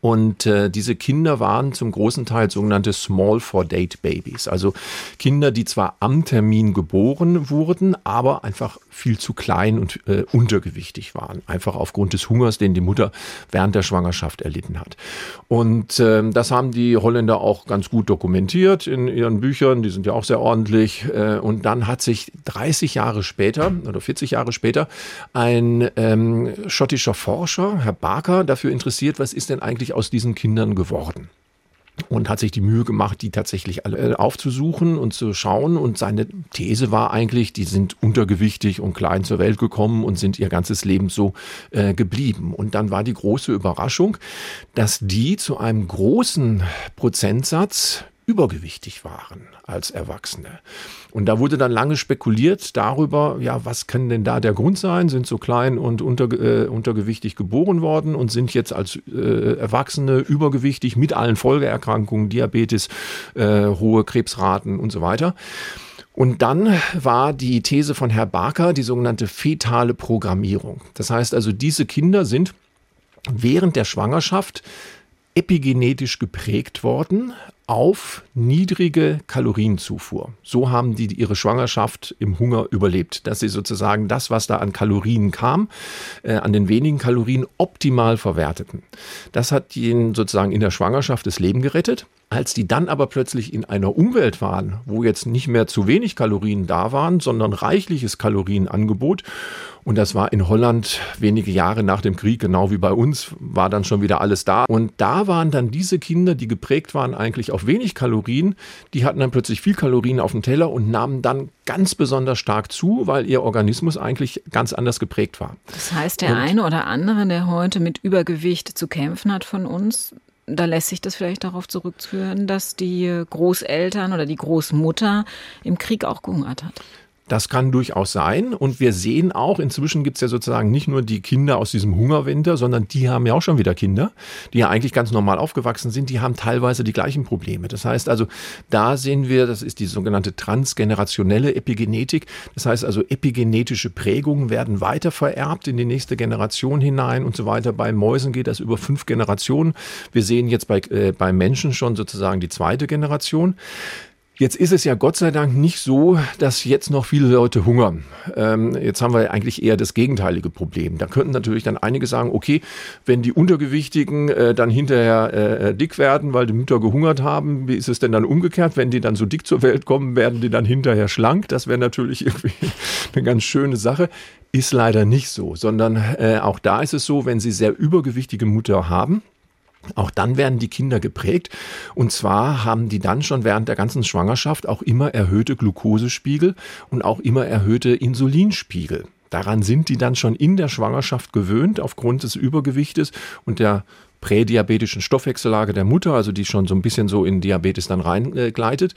Und äh, diese Kinder waren zum großen Teil sogenannte Small for Date Babies, also Kinder, die zwar am Termin geboren wurden, aber einfach viel zu klein und äh, untergewichtig waren, einfach aufgrund des Hungers, den die Mutter während der Schwangerschaft erlitten hat. Und äh, das haben die Holländer auch ganz gut dokumentiert in ihren Büchern, die sind ja auch sehr ordentlich. Äh, und dann hat sich 30 Jahre später oder 40 Jahre später ein ähm, schottischer Forscher, Herr Barker, dafür interessiert, was ist denn eigentlich eigentlich aus diesen Kindern geworden? und hat sich die Mühe gemacht, die tatsächlich alle äh, aufzusuchen und zu schauen. Und seine These war eigentlich, die sind untergewichtig und klein zur Welt gekommen und sind ihr ganzes Leben so äh, geblieben. Und dann war die große Überraschung, dass die zu einem großen Prozentsatz übergewichtig waren als Erwachsene. Und da wurde dann lange spekuliert darüber, ja, was kann denn da der Grund sein? Sind so klein und unter, äh, untergewichtig geboren worden und sind jetzt als äh, Erwachsene übergewichtig mit allen Folgeerkrankungen, Diabetes, äh, hohe Krebsraten und so weiter. Und dann war die These von Herr Barker die sogenannte fetale Programmierung. Das heißt also, diese Kinder sind während der Schwangerschaft epigenetisch geprägt worden auf niedrige Kalorienzufuhr. So haben die ihre Schwangerschaft im Hunger überlebt, dass sie sozusagen das, was da an Kalorien kam, äh, an den wenigen Kalorien optimal verwerteten. Das hat ihnen sozusagen in der Schwangerschaft das Leben gerettet. Als die dann aber plötzlich in einer Umwelt waren, wo jetzt nicht mehr zu wenig Kalorien da waren, sondern reichliches Kalorienangebot, und das war in Holland wenige Jahre nach dem Krieg, genau wie bei uns, war dann schon wieder alles da. Und da waren dann diese Kinder, die geprägt waren eigentlich auf wenig Kalorien, die hatten dann plötzlich viel Kalorien auf dem Teller und nahmen dann ganz besonders stark zu, weil ihr Organismus eigentlich ganz anders geprägt war. Das heißt, der und eine oder andere, der heute mit Übergewicht zu kämpfen hat von uns, da lässt sich das vielleicht darauf zurückführen, dass die Großeltern oder die Großmutter im Krieg auch gehungert hat. Das kann durchaus sein. Und wir sehen auch, inzwischen gibt es ja sozusagen nicht nur die Kinder aus diesem Hungerwinter, sondern die haben ja auch schon wieder Kinder, die ja eigentlich ganz normal aufgewachsen sind, die haben teilweise die gleichen Probleme. Das heißt also, da sehen wir, das ist die sogenannte transgenerationelle Epigenetik. Das heißt also, epigenetische Prägungen werden weiter vererbt in die nächste Generation hinein und so weiter. Bei Mäusen geht das über fünf Generationen. Wir sehen jetzt bei, äh, bei Menschen schon sozusagen die zweite Generation. Jetzt ist es ja Gott sei Dank nicht so, dass jetzt noch viele Leute hungern. Ähm, jetzt haben wir eigentlich eher das gegenteilige Problem. Da könnten natürlich dann einige sagen, okay, wenn die Untergewichtigen äh, dann hinterher äh, dick werden, weil die Mütter gehungert haben, wie ist es denn dann umgekehrt? Wenn die dann so dick zur Welt kommen, werden die dann hinterher schlank. Das wäre natürlich irgendwie eine ganz schöne Sache. Ist leider nicht so, sondern äh, auch da ist es so, wenn sie sehr übergewichtige Mutter haben, auch dann werden die Kinder geprägt. Und zwar haben die dann schon während der ganzen Schwangerschaft auch immer erhöhte Glukosespiegel und auch immer erhöhte Insulinspiegel. Daran sind die dann schon in der Schwangerschaft gewöhnt aufgrund des Übergewichtes und der prädiabetischen Stoffwechsellage der Mutter, also die schon so ein bisschen so in Diabetes dann reingleitet.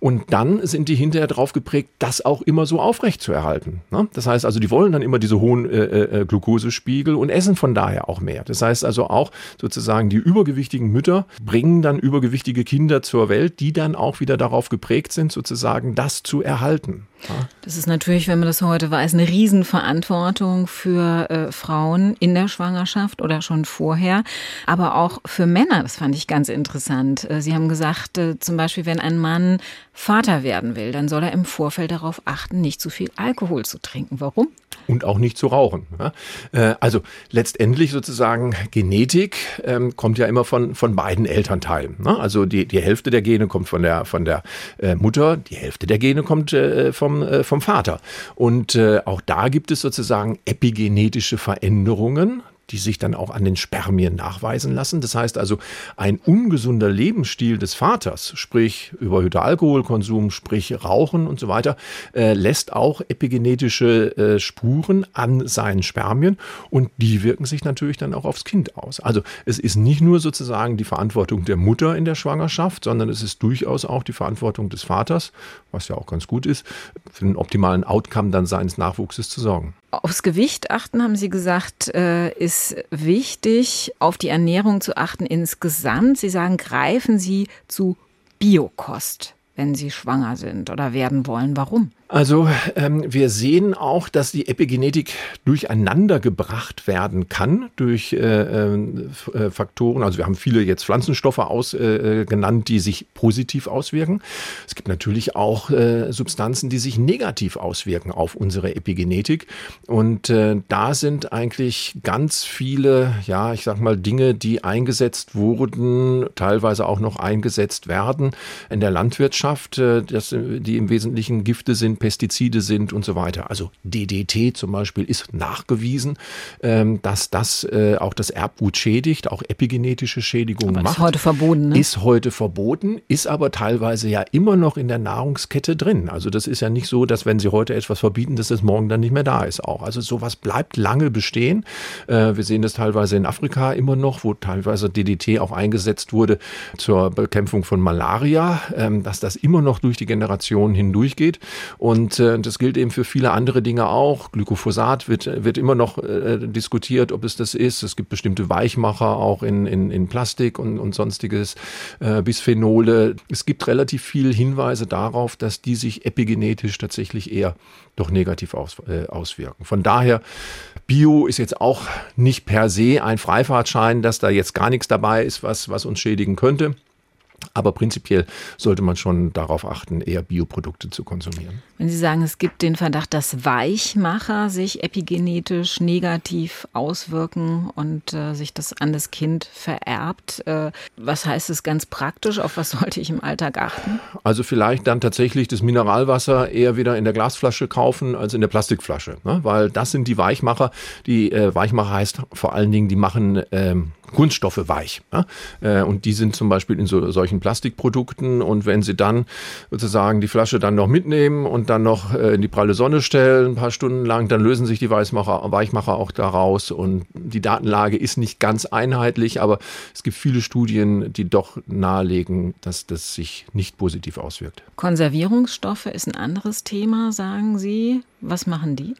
Und dann sind die hinterher drauf geprägt, das auch immer so aufrecht zu erhalten. Ne? Das heißt also, die wollen dann immer diese hohen äh, äh, Glukosespiegel und essen von daher auch mehr. Das heißt also auch sozusagen die übergewichtigen Mütter bringen dann übergewichtige Kinder zur Welt, die dann auch wieder darauf geprägt sind, sozusagen das zu erhalten. Das ist natürlich, wenn man das heute weiß, eine Riesenverantwortung für äh, Frauen in der Schwangerschaft oder schon vorher, aber auch für Männer. Das fand ich ganz interessant. Äh, Sie haben gesagt, äh, zum Beispiel, wenn ein Mann Vater werden will, dann soll er im Vorfeld darauf achten, nicht zu viel Alkohol zu trinken. Warum? Und auch nicht zu rauchen. Äh, also letztendlich sozusagen Genetik ähm, kommt ja immer von, von beiden Elternteilen. Ne? Also die, die Hälfte der Gene kommt von der, von der äh, Mutter, die Hälfte der Gene kommt äh, vom, vom Vater. Und auch da gibt es sozusagen epigenetische Veränderungen die sich dann auch an den Spermien nachweisen lassen. Das heißt also, ein ungesunder Lebensstil des Vaters, sprich überhöhter Alkoholkonsum, sprich Rauchen und so weiter, äh, lässt auch epigenetische äh, Spuren an seinen Spermien und die wirken sich natürlich dann auch aufs Kind aus. Also es ist nicht nur sozusagen die Verantwortung der Mutter in der Schwangerschaft, sondern es ist durchaus auch die Verantwortung des Vaters, was ja auch ganz gut ist, für den optimalen Outcome dann seines Nachwuchses zu sorgen. Aufs Gewicht achten, haben Sie gesagt, äh, ist wichtig, auf die Ernährung zu achten insgesamt. Sie sagen, greifen Sie zu Biokost, wenn Sie schwanger sind oder werden wollen. Warum? Also ähm, wir sehen auch, dass die Epigenetik durcheinander gebracht werden kann durch äh, ähm, äh, Faktoren. Also wir haben viele jetzt Pflanzenstoffe aus, äh, genannt, die sich positiv auswirken. Es gibt natürlich auch äh, Substanzen, die sich negativ auswirken auf unsere Epigenetik. Und äh, da sind eigentlich ganz viele, ja, ich sag mal, Dinge, die eingesetzt wurden, teilweise auch noch eingesetzt werden in der Landwirtschaft, äh, das, die im Wesentlichen Gifte sind Pestizide sind und so weiter. Also DDT zum Beispiel ist nachgewiesen, ähm, dass das äh, auch das Erbgut schädigt, auch epigenetische Schädigungen macht. Ist heute verboten, ne? Ist heute verboten, ist aber teilweise ja immer noch in der Nahrungskette drin. Also das ist ja nicht so, dass wenn Sie heute etwas verbieten, dass es morgen dann nicht mehr da ist auch. Also sowas bleibt lange bestehen. Äh, wir sehen das teilweise in Afrika immer noch, wo teilweise DDT auch eingesetzt wurde zur Bekämpfung von Malaria, ähm, dass das immer noch durch die Generationen hindurchgeht. Und äh, das gilt eben für viele andere Dinge auch. Glyphosat wird, wird immer noch äh, diskutiert, ob es das ist. Es gibt bestimmte Weichmacher auch in, in, in Plastik und, und sonstiges, äh, Bisphenole. Es gibt relativ viele Hinweise darauf, dass die sich epigenetisch tatsächlich eher doch negativ aus, äh, auswirken. Von daher, Bio ist jetzt auch nicht per se ein Freifahrtschein, dass da jetzt gar nichts dabei ist, was, was uns schädigen könnte. Aber prinzipiell sollte man schon darauf achten, eher Bioprodukte zu konsumieren. Wenn Sie sagen, es gibt den Verdacht, dass Weichmacher sich epigenetisch negativ auswirken und äh, sich das an das Kind vererbt, äh, was heißt es ganz praktisch? Auf was sollte ich im Alltag achten? Also vielleicht dann tatsächlich das Mineralwasser eher wieder in der Glasflasche kaufen als in der Plastikflasche, ne? weil das sind die Weichmacher. Die äh, Weichmacher heißt vor allen Dingen, die machen ähm, Kunststoffe weich. Ja? Äh, und die sind zum Beispiel in so, solchen Plastikprodukten. Und wenn Sie dann sozusagen die Flasche dann noch mitnehmen und dann noch äh, in die pralle Sonne stellen, ein paar Stunden lang, dann lösen sich die Weichmacher, Weichmacher auch daraus. Und die Datenlage ist nicht ganz einheitlich, aber es gibt viele Studien, die doch nahelegen, dass das sich nicht positiv auswirkt. Konservierungsstoffe ist ein anderes Thema, sagen Sie. Was machen die?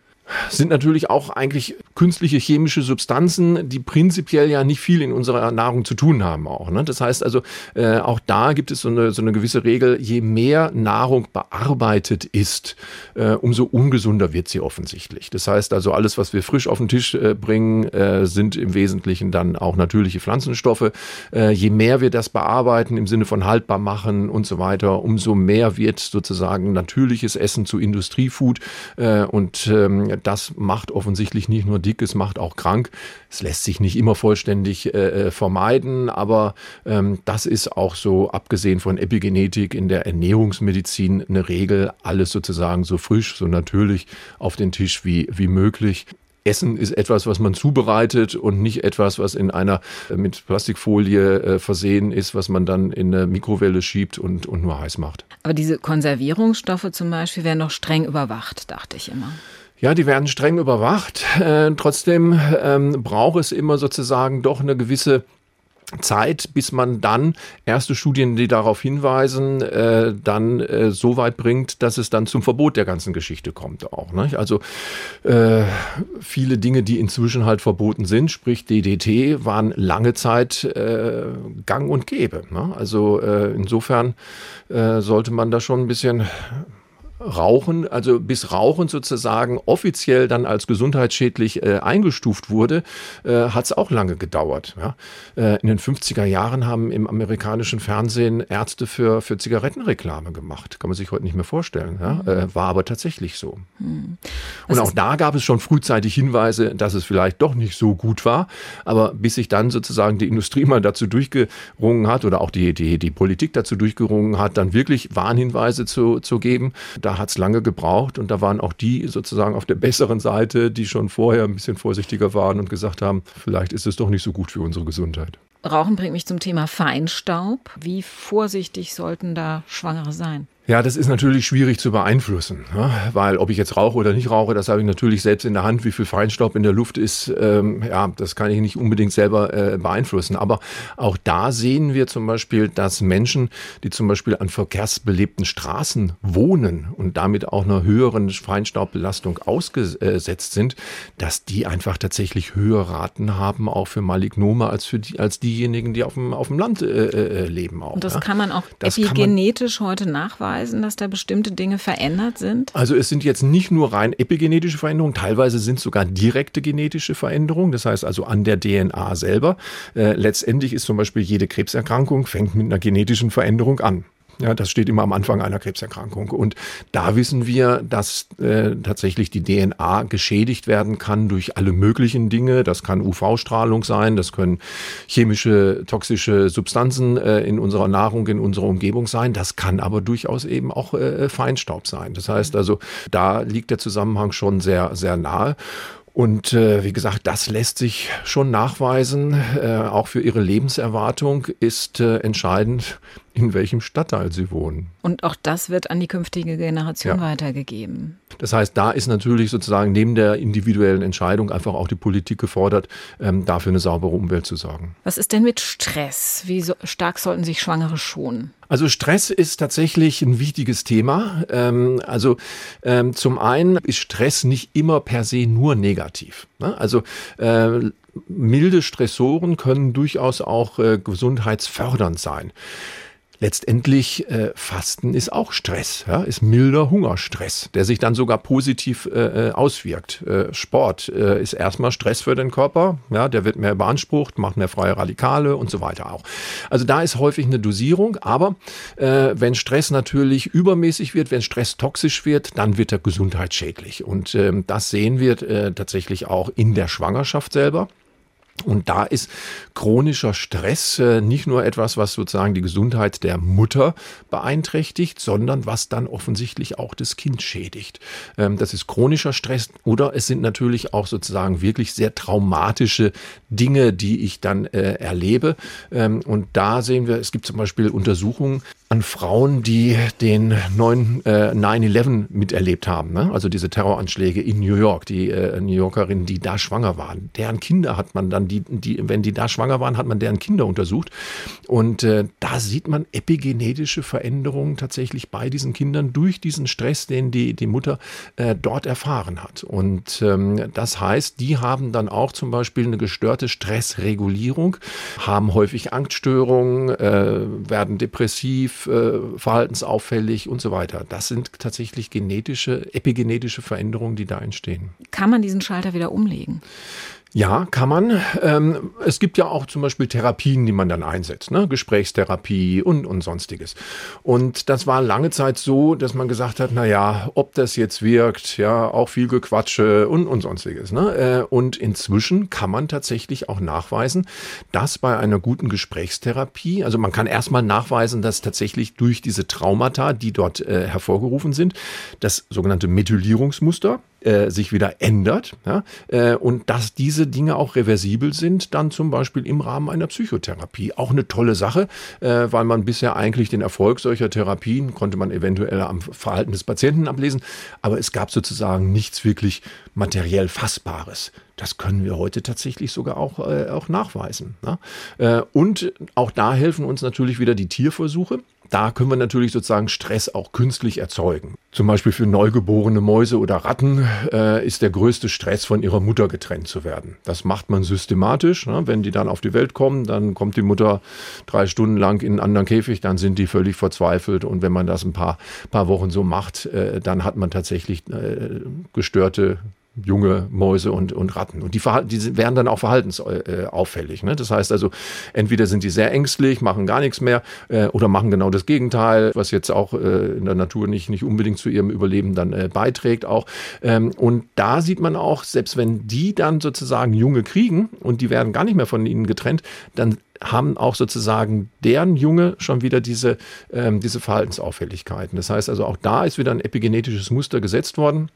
Sind natürlich auch eigentlich künstliche chemische Substanzen, die prinzipiell ja nicht viel in unserer Nahrung zu tun haben auch. Ne? Das heißt also, äh, auch da gibt es so eine, so eine gewisse Regel, je mehr Nahrung bearbeitet ist, äh, umso ungesunder wird sie offensichtlich. Das heißt also, alles, was wir frisch auf den Tisch äh, bringen, äh, sind im Wesentlichen dann auch natürliche Pflanzenstoffe. Äh, je mehr wir das bearbeiten im Sinne von haltbar machen und so weiter, umso mehr wird sozusagen natürliches Essen zu Industriefood äh, und ähm, das macht offensichtlich nicht nur dick, es macht auch krank. Es lässt sich nicht immer vollständig äh, äh, vermeiden, aber ähm, das ist auch so, abgesehen von Epigenetik in der Ernährungsmedizin, eine Regel, alles sozusagen so frisch, so natürlich auf den Tisch wie, wie möglich. Essen ist etwas, was man zubereitet und nicht etwas, was in einer äh, mit Plastikfolie äh, versehen ist, was man dann in eine Mikrowelle schiebt und, und nur heiß macht. Aber diese Konservierungsstoffe zum Beispiel werden noch streng überwacht, dachte ich immer. Ja, die werden streng überwacht. Äh, trotzdem ähm, braucht es immer sozusagen doch eine gewisse Zeit, bis man dann erste Studien, die darauf hinweisen, äh, dann äh, so weit bringt, dass es dann zum Verbot der ganzen Geschichte kommt auch. Nicht? Also äh, viele Dinge, die inzwischen halt verboten sind, sprich DDT, waren lange Zeit äh, Gang und Gäbe. Ne? Also äh, insofern äh, sollte man da schon ein bisschen Rauchen, also bis Rauchen sozusagen offiziell dann als gesundheitsschädlich äh, eingestuft wurde, äh, hat es auch lange gedauert. Ja? Äh, in den 50er Jahren haben im amerikanischen Fernsehen Ärzte für, für Zigarettenreklame gemacht. Kann man sich heute nicht mehr vorstellen. Ja? Mhm. Äh, war aber tatsächlich so. Mhm. Und auch da gab es schon frühzeitig Hinweise, dass es vielleicht doch nicht so gut war. Aber bis sich dann sozusagen die Industrie mal dazu durchgerungen hat oder auch die, die, die Politik dazu durchgerungen hat, dann wirklich Warnhinweise zu, zu geben, da hat es lange gebraucht und da waren auch die sozusagen auf der besseren Seite, die schon vorher ein bisschen vorsichtiger waren und gesagt haben, vielleicht ist es doch nicht so gut für unsere Gesundheit. Rauchen bringt mich zum Thema Feinstaub. Wie vorsichtig sollten da Schwangere sein? Ja, das ist natürlich schwierig zu beeinflussen, ne? weil ob ich jetzt rauche oder nicht rauche, das habe ich natürlich selbst in der Hand. Wie viel Feinstaub in der Luft ist, ähm, ja, das kann ich nicht unbedingt selber äh, beeinflussen. Aber auch da sehen wir zum Beispiel, dass Menschen, die zum Beispiel an verkehrsbelebten Straßen wohnen und damit auch einer höheren Feinstaubbelastung ausgesetzt sind, dass die einfach tatsächlich höhere Raten haben, auch für Malignome, als für die, als diejenigen, die auf dem, auf dem Land äh, äh leben. Auch, und das ja? kann man auch das epigenetisch man, heute nachweisen nachweisen, dass da bestimmte Dinge verändert sind? Also es sind jetzt nicht nur rein epigenetische Veränderungen, teilweise sind es sogar direkte genetische Veränderungen, das heißt also an der DNA selber. Äh, letztendlich ist zum Beispiel jede Krebserkrankung fängt mit einer genetischen Veränderung an. Ja, das steht immer am Anfang einer Krebserkrankung. Und da wissen wir, dass äh, tatsächlich die DNA geschädigt werden kann durch alle möglichen Dinge. Das kann UV-Strahlung sein, das können chemische, toxische Substanzen äh, in unserer Nahrung, in unserer Umgebung sein. Das kann aber durchaus eben auch äh, Feinstaub sein. Das heißt also, da liegt der Zusammenhang schon sehr, sehr nahe. Und äh, wie gesagt, das lässt sich schon nachweisen. Äh, auch für ihre Lebenserwartung ist äh, entscheidend, in welchem Stadtteil sie wohnen. Und auch das wird an die künftige Generation ja. weitergegeben. Das heißt, da ist natürlich sozusagen neben der individuellen Entscheidung einfach auch die Politik gefordert, ähm, dafür eine saubere Umwelt zu sorgen. Was ist denn mit Stress? Wie so stark sollten sich Schwangere schonen? Also Stress ist tatsächlich ein wichtiges Thema. Ähm, also ähm, zum einen ist Stress nicht immer per se nur negativ. Ne? Also äh, milde Stressoren können durchaus auch äh, gesundheitsfördernd sein. Letztendlich äh, Fasten ist auch Stress, ja, ist milder Hungerstress, der sich dann sogar positiv äh, äh, auswirkt. Äh, Sport äh, ist erstmal Stress für den Körper, ja, der wird mehr beansprucht, macht mehr freie Radikale und so weiter auch. Also da ist häufig eine Dosierung, aber äh, wenn Stress natürlich übermäßig wird, wenn Stress toxisch wird, dann wird er gesundheitsschädlich und äh, das sehen wir äh, tatsächlich auch in der Schwangerschaft selber. Und da ist chronischer Stress äh, nicht nur etwas, was sozusagen die Gesundheit der Mutter beeinträchtigt, sondern was dann offensichtlich auch das Kind schädigt. Ähm, das ist chronischer Stress oder es sind natürlich auch sozusagen wirklich sehr traumatische Dinge, die ich dann äh, erlebe. Ähm, und da sehen wir, es gibt zum Beispiel Untersuchungen, an Frauen, die den 9-11 äh, miterlebt haben, ne? also diese Terroranschläge in New York, die äh, New Yorkerinnen, die da schwanger waren. Deren Kinder hat man dann, die, die, wenn die da schwanger waren, hat man deren Kinder untersucht. Und äh, da sieht man epigenetische Veränderungen tatsächlich bei diesen Kindern durch diesen Stress, den die, die Mutter äh, dort erfahren hat. Und ähm, das heißt, die haben dann auch zum Beispiel eine gestörte Stressregulierung, haben häufig Angststörungen, äh, werden depressiv, äh, verhaltensauffällig und so weiter. Das sind tatsächlich genetische, epigenetische Veränderungen, die da entstehen. Kann man diesen Schalter wieder umlegen? Ja, kann man. Ähm, es gibt ja auch zum Beispiel Therapien, die man dann einsetzt, ne? Gesprächstherapie und, und sonstiges. Und das war lange Zeit so, dass man gesagt hat, na ja, ob das jetzt wirkt, ja, auch viel Gequatsche und, und sonstiges. Ne? Äh, und inzwischen kann man tatsächlich auch nachweisen, dass bei einer guten Gesprächstherapie, also man kann erstmal nachweisen, dass tatsächlich durch diese Traumata, die dort äh, hervorgerufen sind, das sogenannte Methylierungsmuster, äh, sich wieder ändert ja, äh, und dass diese Dinge auch reversibel sind, dann zum Beispiel im Rahmen einer Psychotherapie. Auch eine tolle Sache, äh, weil man bisher eigentlich den Erfolg solcher Therapien konnte man eventuell am Verhalten des Patienten ablesen, aber es gab sozusagen nichts wirklich materiell Fassbares. Das können wir heute tatsächlich sogar auch, auch nachweisen. Ne? Und auch da helfen uns natürlich wieder die Tierversuche. Da können wir natürlich sozusagen Stress auch künstlich erzeugen. Zum Beispiel für neugeborene Mäuse oder Ratten äh, ist der größte Stress, von ihrer Mutter getrennt zu werden. Das macht man systematisch. Ne? Wenn die dann auf die Welt kommen, dann kommt die Mutter drei Stunden lang in einen anderen Käfig, dann sind die völlig verzweifelt. Und wenn man das ein paar, paar Wochen so macht, äh, dann hat man tatsächlich äh, gestörte junge Mäuse und, und Ratten. Und die, die werden dann auch verhaltensauffällig. Ne? Das heißt also, entweder sind die sehr ängstlich, machen gar nichts mehr äh, oder machen genau das Gegenteil, was jetzt auch äh, in der Natur nicht, nicht unbedingt zu ihrem Überleben dann äh, beiträgt auch. Ähm, und da sieht man auch, selbst wenn die dann sozusagen Junge kriegen und die werden gar nicht mehr von ihnen getrennt, dann haben auch sozusagen deren Junge schon wieder diese, ähm, diese Verhaltensauffälligkeiten. Das heißt also, auch da ist wieder ein epigenetisches Muster gesetzt worden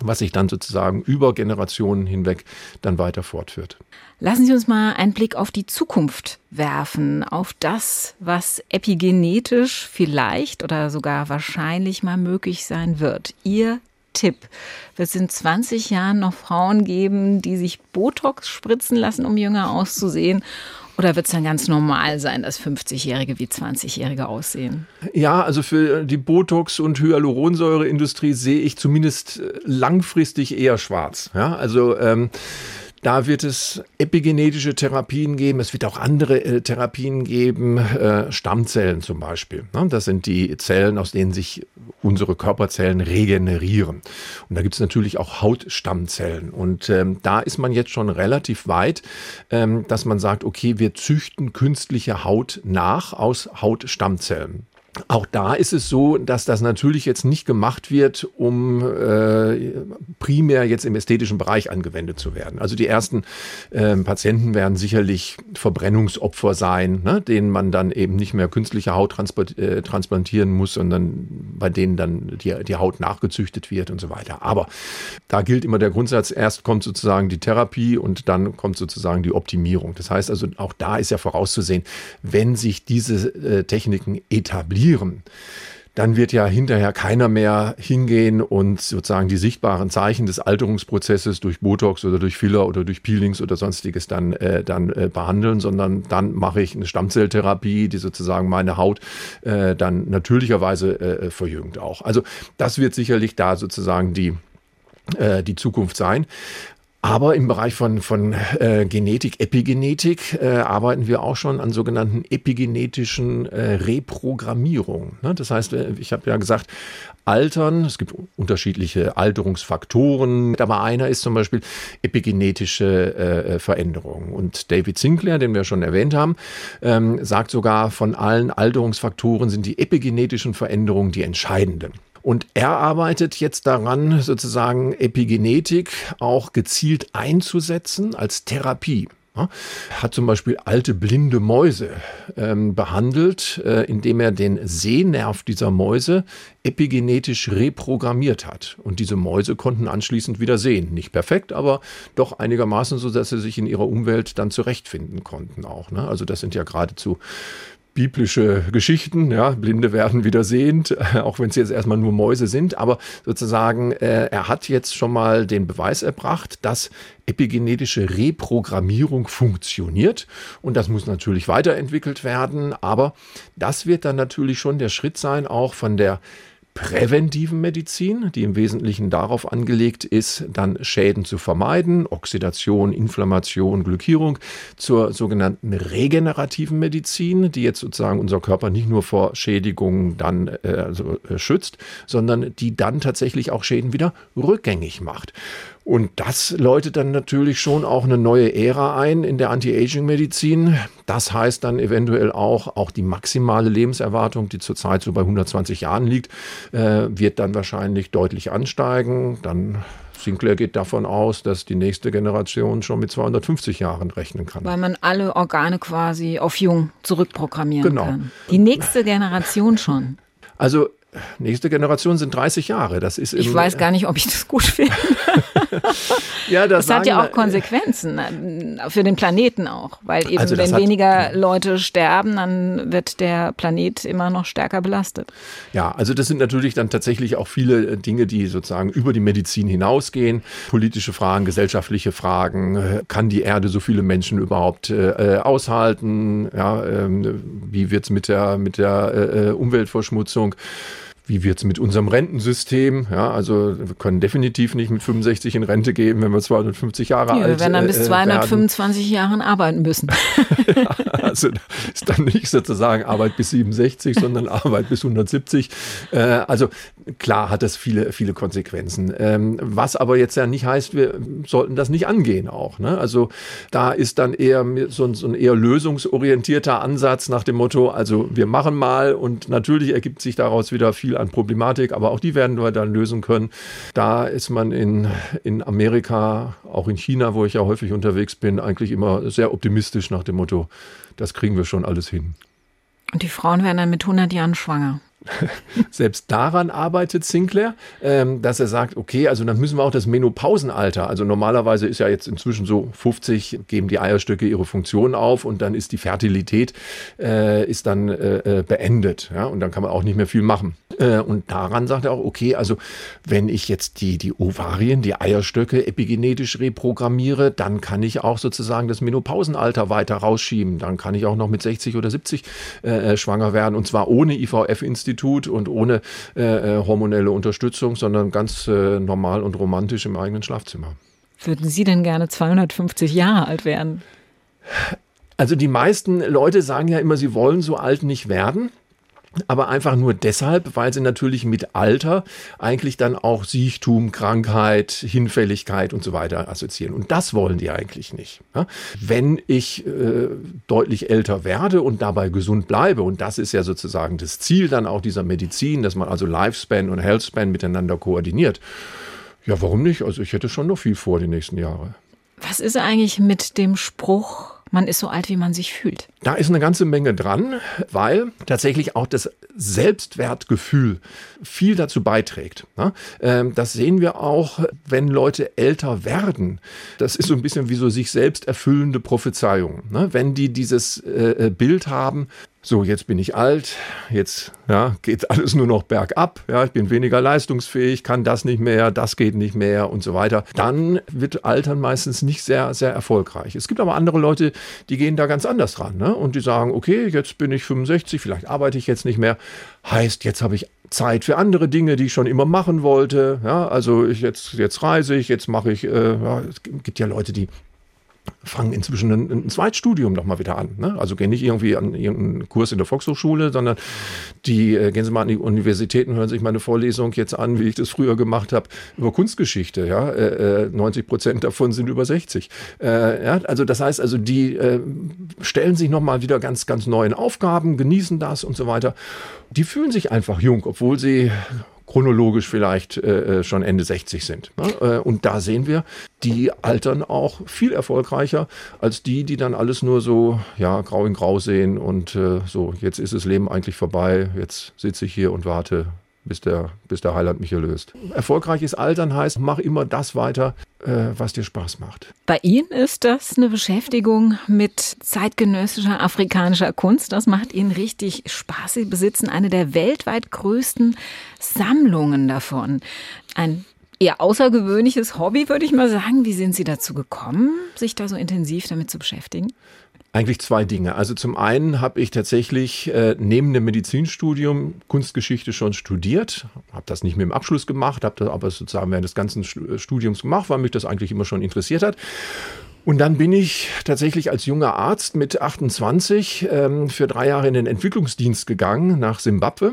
was sich dann sozusagen über Generationen hinweg dann weiter fortführt. Lassen Sie uns mal einen Blick auf die Zukunft werfen, auf das, was epigenetisch vielleicht oder sogar wahrscheinlich mal möglich sein wird. Ihr Tipp. Wird es in 20 Jahren noch Frauen geben, die sich Botox spritzen lassen, um jünger auszusehen? Oder wird es dann ganz normal sein, dass 50-Jährige wie 20-Jährige aussehen? Ja, also für die Botox- und Hyaluronsäureindustrie sehe ich zumindest äh, langfristig eher schwarz. Ja, also ähm, da wird es epigenetische Therapien geben. Es wird auch andere äh, Therapien geben, äh, Stammzellen zum Beispiel. Ne? Das sind die Zellen, aus denen sich unsere Körperzellen regenerieren. Und da gibt es natürlich auch Hautstammzellen. Und ähm, da ist man jetzt schon relativ weit, ähm, dass man sagt, okay, wir züchten künstliche Haut nach aus Hautstammzellen. Auch da ist es so, dass das natürlich jetzt nicht gemacht wird, um äh, primär jetzt im ästhetischen Bereich angewendet zu werden. Also die ersten äh, Patienten werden sicherlich Verbrennungsopfer sein, ne, denen man dann eben nicht mehr künstliche Haut äh, transplantieren muss, sondern bei denen dann die, die Haut nachgezüchtet wird und so weiter. Aber da gilt immer der Grundsatz, erst kommt sozusagen die Therapie und dann kommt sozusagen die Optimierung. Das heißt also, auch da ist ja vorauszusehen, wenn sich diese äh, Techniken etablieren, verlieren, dann wird ja hinterher keiner mehr hingehen und sozusagen die sichtbaren Zeichen des Alterungsprozesses durch Botox oder durch Filler oder durch Peelings oder sonstiges dann, äh, dann äh, behandeln, sondern dann mache ich eine Stammzelltherapie, die sozusagen meine Haut äh, dann natürlicherweise äh, verjüngt auch. Also das wird sicherlich da sozusagen die äh, die Zukunft sein. Aber im Bereich von, von äh, Genetik, Epigenetik äh, arbeiten wir auch schon an sogenannten epigenetischen äh, Reprogrammierungen. Ne? Das heißt, äh, ich habe ja gesagt, Altern, es gibt unterschiedliche Alterungsfaktoren, aber einer ist zum Beispiel epigenetische äh, Veränderungen. Und David Sinclair, den wir schon erwähnt haben, ähm, sagt sogar, von allen Alterungsfaktoren sind die epigenetischen Veränderungen die entscheidenden. Und er arbeitet jetzt daran, sozusagen Epigenetik auch gezielt einzusetzen als Therapie. Hat zum Beispiel alte blinde Mäuse ähm, behandelt, äh, indem er den Sehnerv dieser Mäuse epigenetisch reprogrammiert hat. Und diese Mäuse konnten anschließend wieder sehen. Nicht perfekt, aber doch einigermaßen so, dass sie sich in ihrer Umwelt dann zurechtfinden konnten auch. Ne? Also das sind ja geradezu biblische Geschichten, ja, Blinde werden wieder sehend, auch wenn es jetzt erstmal nur Mäuse sind, aber sozusagen, äh, er hat jetzt schon mal den Beweis erbracht, dass epigenetische Reprogrammierung funktioniert. Und das muss natürlich weiterentwickelt werden, aber das wird dann natürlich schon der Schritt sein, auch von der präventiven Medizin, die im Wesentlichen darauf angelegt ist, dann Schäden zu vermeiden, Oxidation, Inflammation, Glykierung, zur sogenannten regenerativen Medizin, die jetzt sozusagen unser Körper nicht nur vor Schädigungen dann äh, also, äh, schützt, sondern die dann tatsächlich auch Schäden wieder rückgängig macht. Und das läutet dann natürlich schon auch eine neue Ära ein in der Anti-Aging-Medizin. Das heißt dann eventuell auch, auch die maximale Lebenserwartung, die zurzeit so bei 120 Jahren liegt, äh, wird dann wahrscheinlich deutlich ansteigen. Dann Sinclair geht davon aus, dass die nächste Generation schon mit 250 Jahren rechnen kann. Weil man alle Organe quasi auf jung zurückprogrammieren genau. kann. Die nächste Generation schon. Also nächste Generation sind 30 Jahre. Das ist ich weiß gar nicht, ob ich das gut finde. ja, das, das hat ja auch Konsequenzen äh, für den Planeten auch, weil eben also wenn weniger Leute sterben, dann wird der Planet immer noch stärker belastet. Ja, also das sind natürlich dann tatsächlich auch viele äh, Dinge, die sozusagen über die Medizin hinausgehen. Politische Fragen, gesellschaftliche Fragen. Äh, kann die Erde so viele Menschen überhaupt äh, aushalten? Ja, ähm, wie wird's mit der, mit der äh, Umweltverschmutzung? Wie wird es mit unserem Rentensystem? Ja, also wir können definitiv nicht mit 65 in Rente gehen, wenn wir 250 Jahre ja, alt sind. Wir werden dann bis 225 äh, Jahren arbeiten müssen. ja, also ist dann nicht sozusagen Arbeit bis 67, sondern Arbeit bis 170. Äh, also klar hat das viele, viele Konsequenzen. Ähm, was aber jetzt ja nicht heißt, wir sollten das nicht angehen auch. Ne? Also da ist dann eher so ein, so ein eher lösungsorientierter Ansatz nach dem Motto, also wir machen mal und natürlich ergibt sich daraus wieder viel viel an Problematik, aber auch die werden wir dann lösen können. Da ist man in, in Amerika, auch in China, wo ich ja häufig unterwegs bin, eigentlich immer sehr optimistisch nach dem Motto, das kriegen wir schon alles hin. Und die Frauen werden dann mit 100 Jahren schwanger. Selbst daran arbeitet Sinclair, ähm, dass er sagt, okay, also dann müssen wir auch das Menopausenalter, also normalerweise ist ja jetzt inzwischen so 50, geben die Eierstöcke ihre Funktion auf und dann ist die Fertilität äh, ist dann äh, äh, beendet, ja, und dann kann man auch nicht mehr viel machen. Äh, und daran sagt er auch, okay, also wenn ich jetzt die, die Ovarien, die Eierstöcke epigenetisch reprogrammiere, dann kann ich auch sozusagen das Menopausenalter weiter rausschieben. Dann kann ich auch noch mit 60 oder 70 äh, äh, schwanger werden und zwar ohne IVF-Institut und ohne äh, äh, hormonelle Unterstützung, sondern ganz äh, normal und romantisch im eigenen Schlafzimmer. Würden Sie denn gerne 250 Jahre alt werden? Also die meisten Leute sagen ja immer, sie wollen so alt nicht werden aber einfach nur deshalb, weil sie natürlich mit Alter eigentlich dann auch Siechtum, Krankheit, Hinfälligkeit und so weiter assoziieren. Und das wollen die eigentlich nicht. Wenn ich äh, deutlich älter werde und dabei gesund bleibe, und das ist ja sozusagen das Ziel dann auch dieser Medizin, dass man also Lifespan und Healthspan miteinander koordiniert, ja, warum nicht? Also ich hätte schon noch viel vor die nächsten Jahre. Was ist eigentlich mit dem Spruch, man ist so alt, wie man sich fühlt. Da ist eine ganze Menge dran, weil tatsächlich auch das Selbstwertgefühl viel dazu beiträgt. Ne? Ähm, das sehen wir auch, wenn Leute älter werden. Das ist so ein bisschen wie so sich selbst erfüllende Prophezeiung. Ne? Wenn die dieses äh, Bild haben, so, jetzt bin ich alt, jetzt ja, geht alles nur noch bergab, ja, ich bin weniger leistungsfähig, kann das nicht mehr, das geht nicht mehr und so weiter, dann wird Altern meistens nicht sehr, sehr erfolgreich. Es gibt aber andere Leute, die gehen da ganz anders ran ne? und die sagen, okay, jetzt bin ich 65, vielleicht arbeite ich jetzt nicht mehr, heißt, jetzt habe ich Zeit für andere Dinge, die ich schon immer machen wollte. Ja, also ich jetzt, jetzt reise ich, jetzt mache ich, äh, ja, es gibt ja Leute, die fangen inzwischen ein, ein Zweitstudium nochmal wieder an. Ne? Also gehen nicht irgendwie an irgendeinen Kurs in der Volkshochschule, sondern die äh, gehen Sie mal an die Universitäten, hören sich meine Vorlesung jetzt an, wie ich das früher gemacht habe, über Kunstgeschichte. Ja? Äh, 90 äh, Prozent davon sind über 60. Äh, ja? Also das heißt, also die äh, stellen sich nochmal wieder ganz, ganz neuen Aufgaben, genießen das und so weiter. Die fühlen sich einfach jung, obwohl sie chronologisch vielleicht äh, äh schon Ende 60 sind. Ne? Äh, und da sehen wir, die altern auch viel erfolgreicher als die, die dann alles nur so ja grau in grau sehen und äh, so jetzt ist das Leben eigentlich vorbei, jetzt sitze ich hier und warte, bis der, bis der Heiland mich erlöst. Erfolgreiches Altern heißt, mach immer das weiter, äh, was dir Spaß macht. Bei Ihnen ist das eine Beschäftigung mit zeitgenössischer afrikanischer Kunst. Das macht Ihnen richtig Spaß. Sie besitzen eine der weltweit größten Sammlungen davon. Ein eher außergewöhnliches Hobby, würde ich mal sagen. Wie sind Sie dazu gekommen, sich da so intensiv damit zu beschäftigen? Eigentlich zwei Dinge. Also zum einen habe ich tatsächlich äh, neben dem Medizinstudium Kunstgeschichte schon studiert, habe das nicht mit dem Abschluss gemacht, habe das aber sozusagen während des ganzen äh, Studiums gemacht, weil mich das eigentlich immer schon interessiert hat. Und dann bin ich tatsächlich als junger Arzt mit 28 ähm, für drei Jahre in den Entwicklungsdienst gegangen nach Simbabwe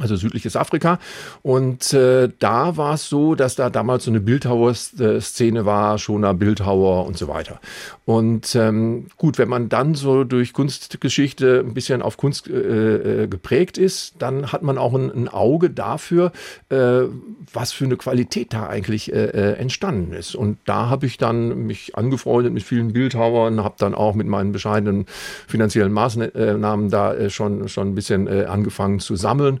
also südliches Afrika. Und äh, da war es so, dass da damals so eine Bildhauer-Szene war, Schoner Bildhauer und so weiter. Und ähm, gut, wenn man dann so durch Kunstgeschichte ein bisschen auf Kunst äh, äh, geprägt ist, dann hat man auch ein, ein Auge dafür, äh, was für eine Qualität da eigentlich äh, äh entstanden ist. Und da habe ich dann mich angefreundet mit vielen Bildhauern, habe dann auch mit meinen bescheidenen finanziellen Maßnahmen da schon, schon ein bisschen angefangen zu sammeln.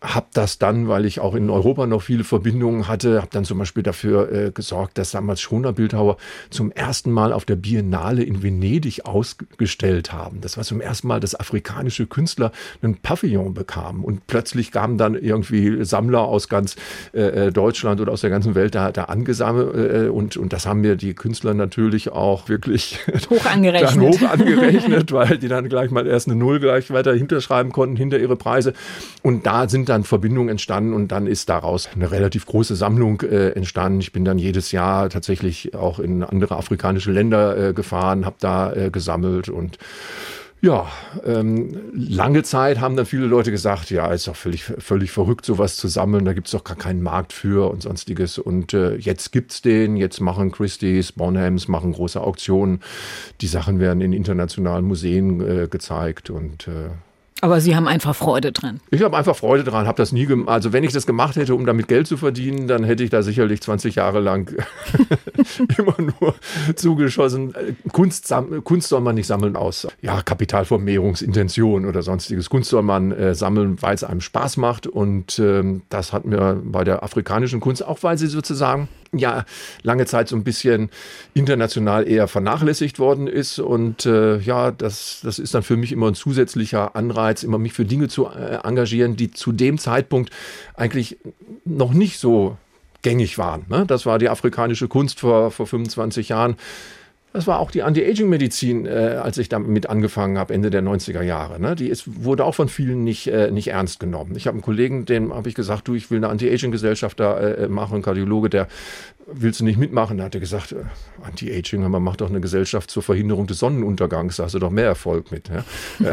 habe das dann, weil ich auch in Europa noch viele Verbindungen hatte, habe dann zum Beispiel dafür äh, gesorgt, dass damals Schoner Bildhauer zum ersten Mal auf der Biennale in Venedig ausgestellt haben. Das war zum ersten Mal, dass afrikanische Künstler einen Pavillon bekamen und plötzlich kamen dann irgendwie Sammler aus ganz äh, äh Deutschland oder aus der ganzen Welt da, da angesammelt äh, und, und das haben mir die Künstler natürlich auch wirklich hoch angerechnet. hoch angerechnet, weil die dann gleich mal erst eine Null gleich weiter hinterschreiben konnten hinter ihre Preise. Und da sind dann Verbindungen entstanden und dann ist daraus eine relativ große Sammlung äh, entstanden. Ich bin dann jedes Jahr tatsächlich auch in andere afrikanische Länder äh, gefahren, habe da äh, gesammelt und ja, ähm, lange Zeit haben dann viele Leute gesagt, ja, ist doch völlig, völlig verrückt, sowas zu sammeln, da gibt's doch gar keinen Markt für und sonstiges. Und äh, jetzt gibt's den, jetzt machen Christie's, Bonhams, machen große Auktionen. Die Sachen werden in internationalen Museen äh, gezeigt und äh, aber Sie haben einfach Freude dran. Ich habe einfach Freude dran, habe das nie gemacht. Also wenn ich das gemacht hätte, um damit Geld zu verdienen, dann hätte ich da sicherlich 20 Jahre lang immer nur zugeschossen. Kunst, Kunst soll man nicht sammeln aus ja, Kapitalvermehrungsintention oder sonstiges. Kunst soll man äh, sammeln, weil es einem Spaß macht. Und ähm, das hat mir bei der afrikanischen Kunst, auch weil sie sozusagen ja lange Zeit so ein bisschen international eher vernachlässigt worden ist. Und äh, ja, das, das ist dann für mich immer ein zusätzlicher Anreiz, immer mich für Dinge zu äh, engagieren, die zu dem Zeitpunkt eigentlich noch nicht so gängig waren. Ne? Das war die afrikanische Kunst vor, vor 25 Jahren. Das war auch die Anti-Aging-Medizin, äh, als ich damit angefangen habe, Ende der 90er Jahre. Ne? Die ist, wurde auch von vielen nicht, äh, nicht ernst genommen. Ich habe einen Kollegen, dem habe ich gesagt, du, ich will eine Anti-Aging-Gesellschaft da äh, machen, ein Kardiologe, der willst du nicht mitmachen? Da hat er gesagt, äh, Anti-Aging, man macht doch eine Gesellschaft zur Verhinderung des Sonnenuntergangs, da hast du doch mehr Erfolg mit. Ja?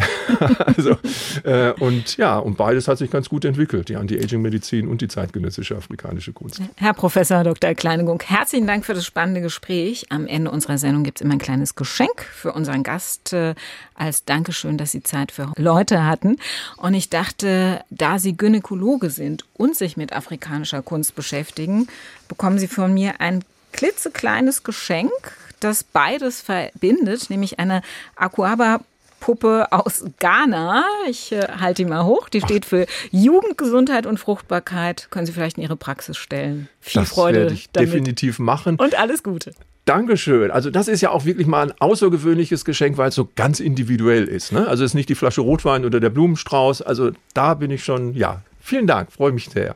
also, äh, und ja, und beides hat sich ganz gut entwickelt, die Anti-Aging-Medizin und die zeitgenössische afrikanische Kunst. Herr Professor Dr. Kleinegung, herzlichen Dank für das spannende Gespräch. Am Ende unserer Sendung gibt es immer ein kleines Geschenk für unseren Gast äh, als Dankeschön, dass Sie Zeit für Leute hatten. Und ich dachte, da Sie Gynäkologe sind und sich mit afrikanischer Kunst beschäftigen, bekommen Sie von mir ein klitzekleines Geschenk, das beides verbindet, nämlich eine Aquaba Puppe aus Ghana. Ich äh, halte die mal hoch. Die steht für Jugendgesundheit und Fruchtbarkeit. Können Sie vielleicht in Ihre Praxis stellen. Viel das Freude. Das werde ich damit. definitiv machen. Und alles Gute. Dankeschön. Also das ist ja auch wirklich mal ein außergewöhnliches Geschenk, weil es so ganz individuell ist. Ne? Also es ist nicht die Flasche Rotwein oder der Blumenstrauß. Also da bin ich schon, ja, vielen Dank, freue mich sehr.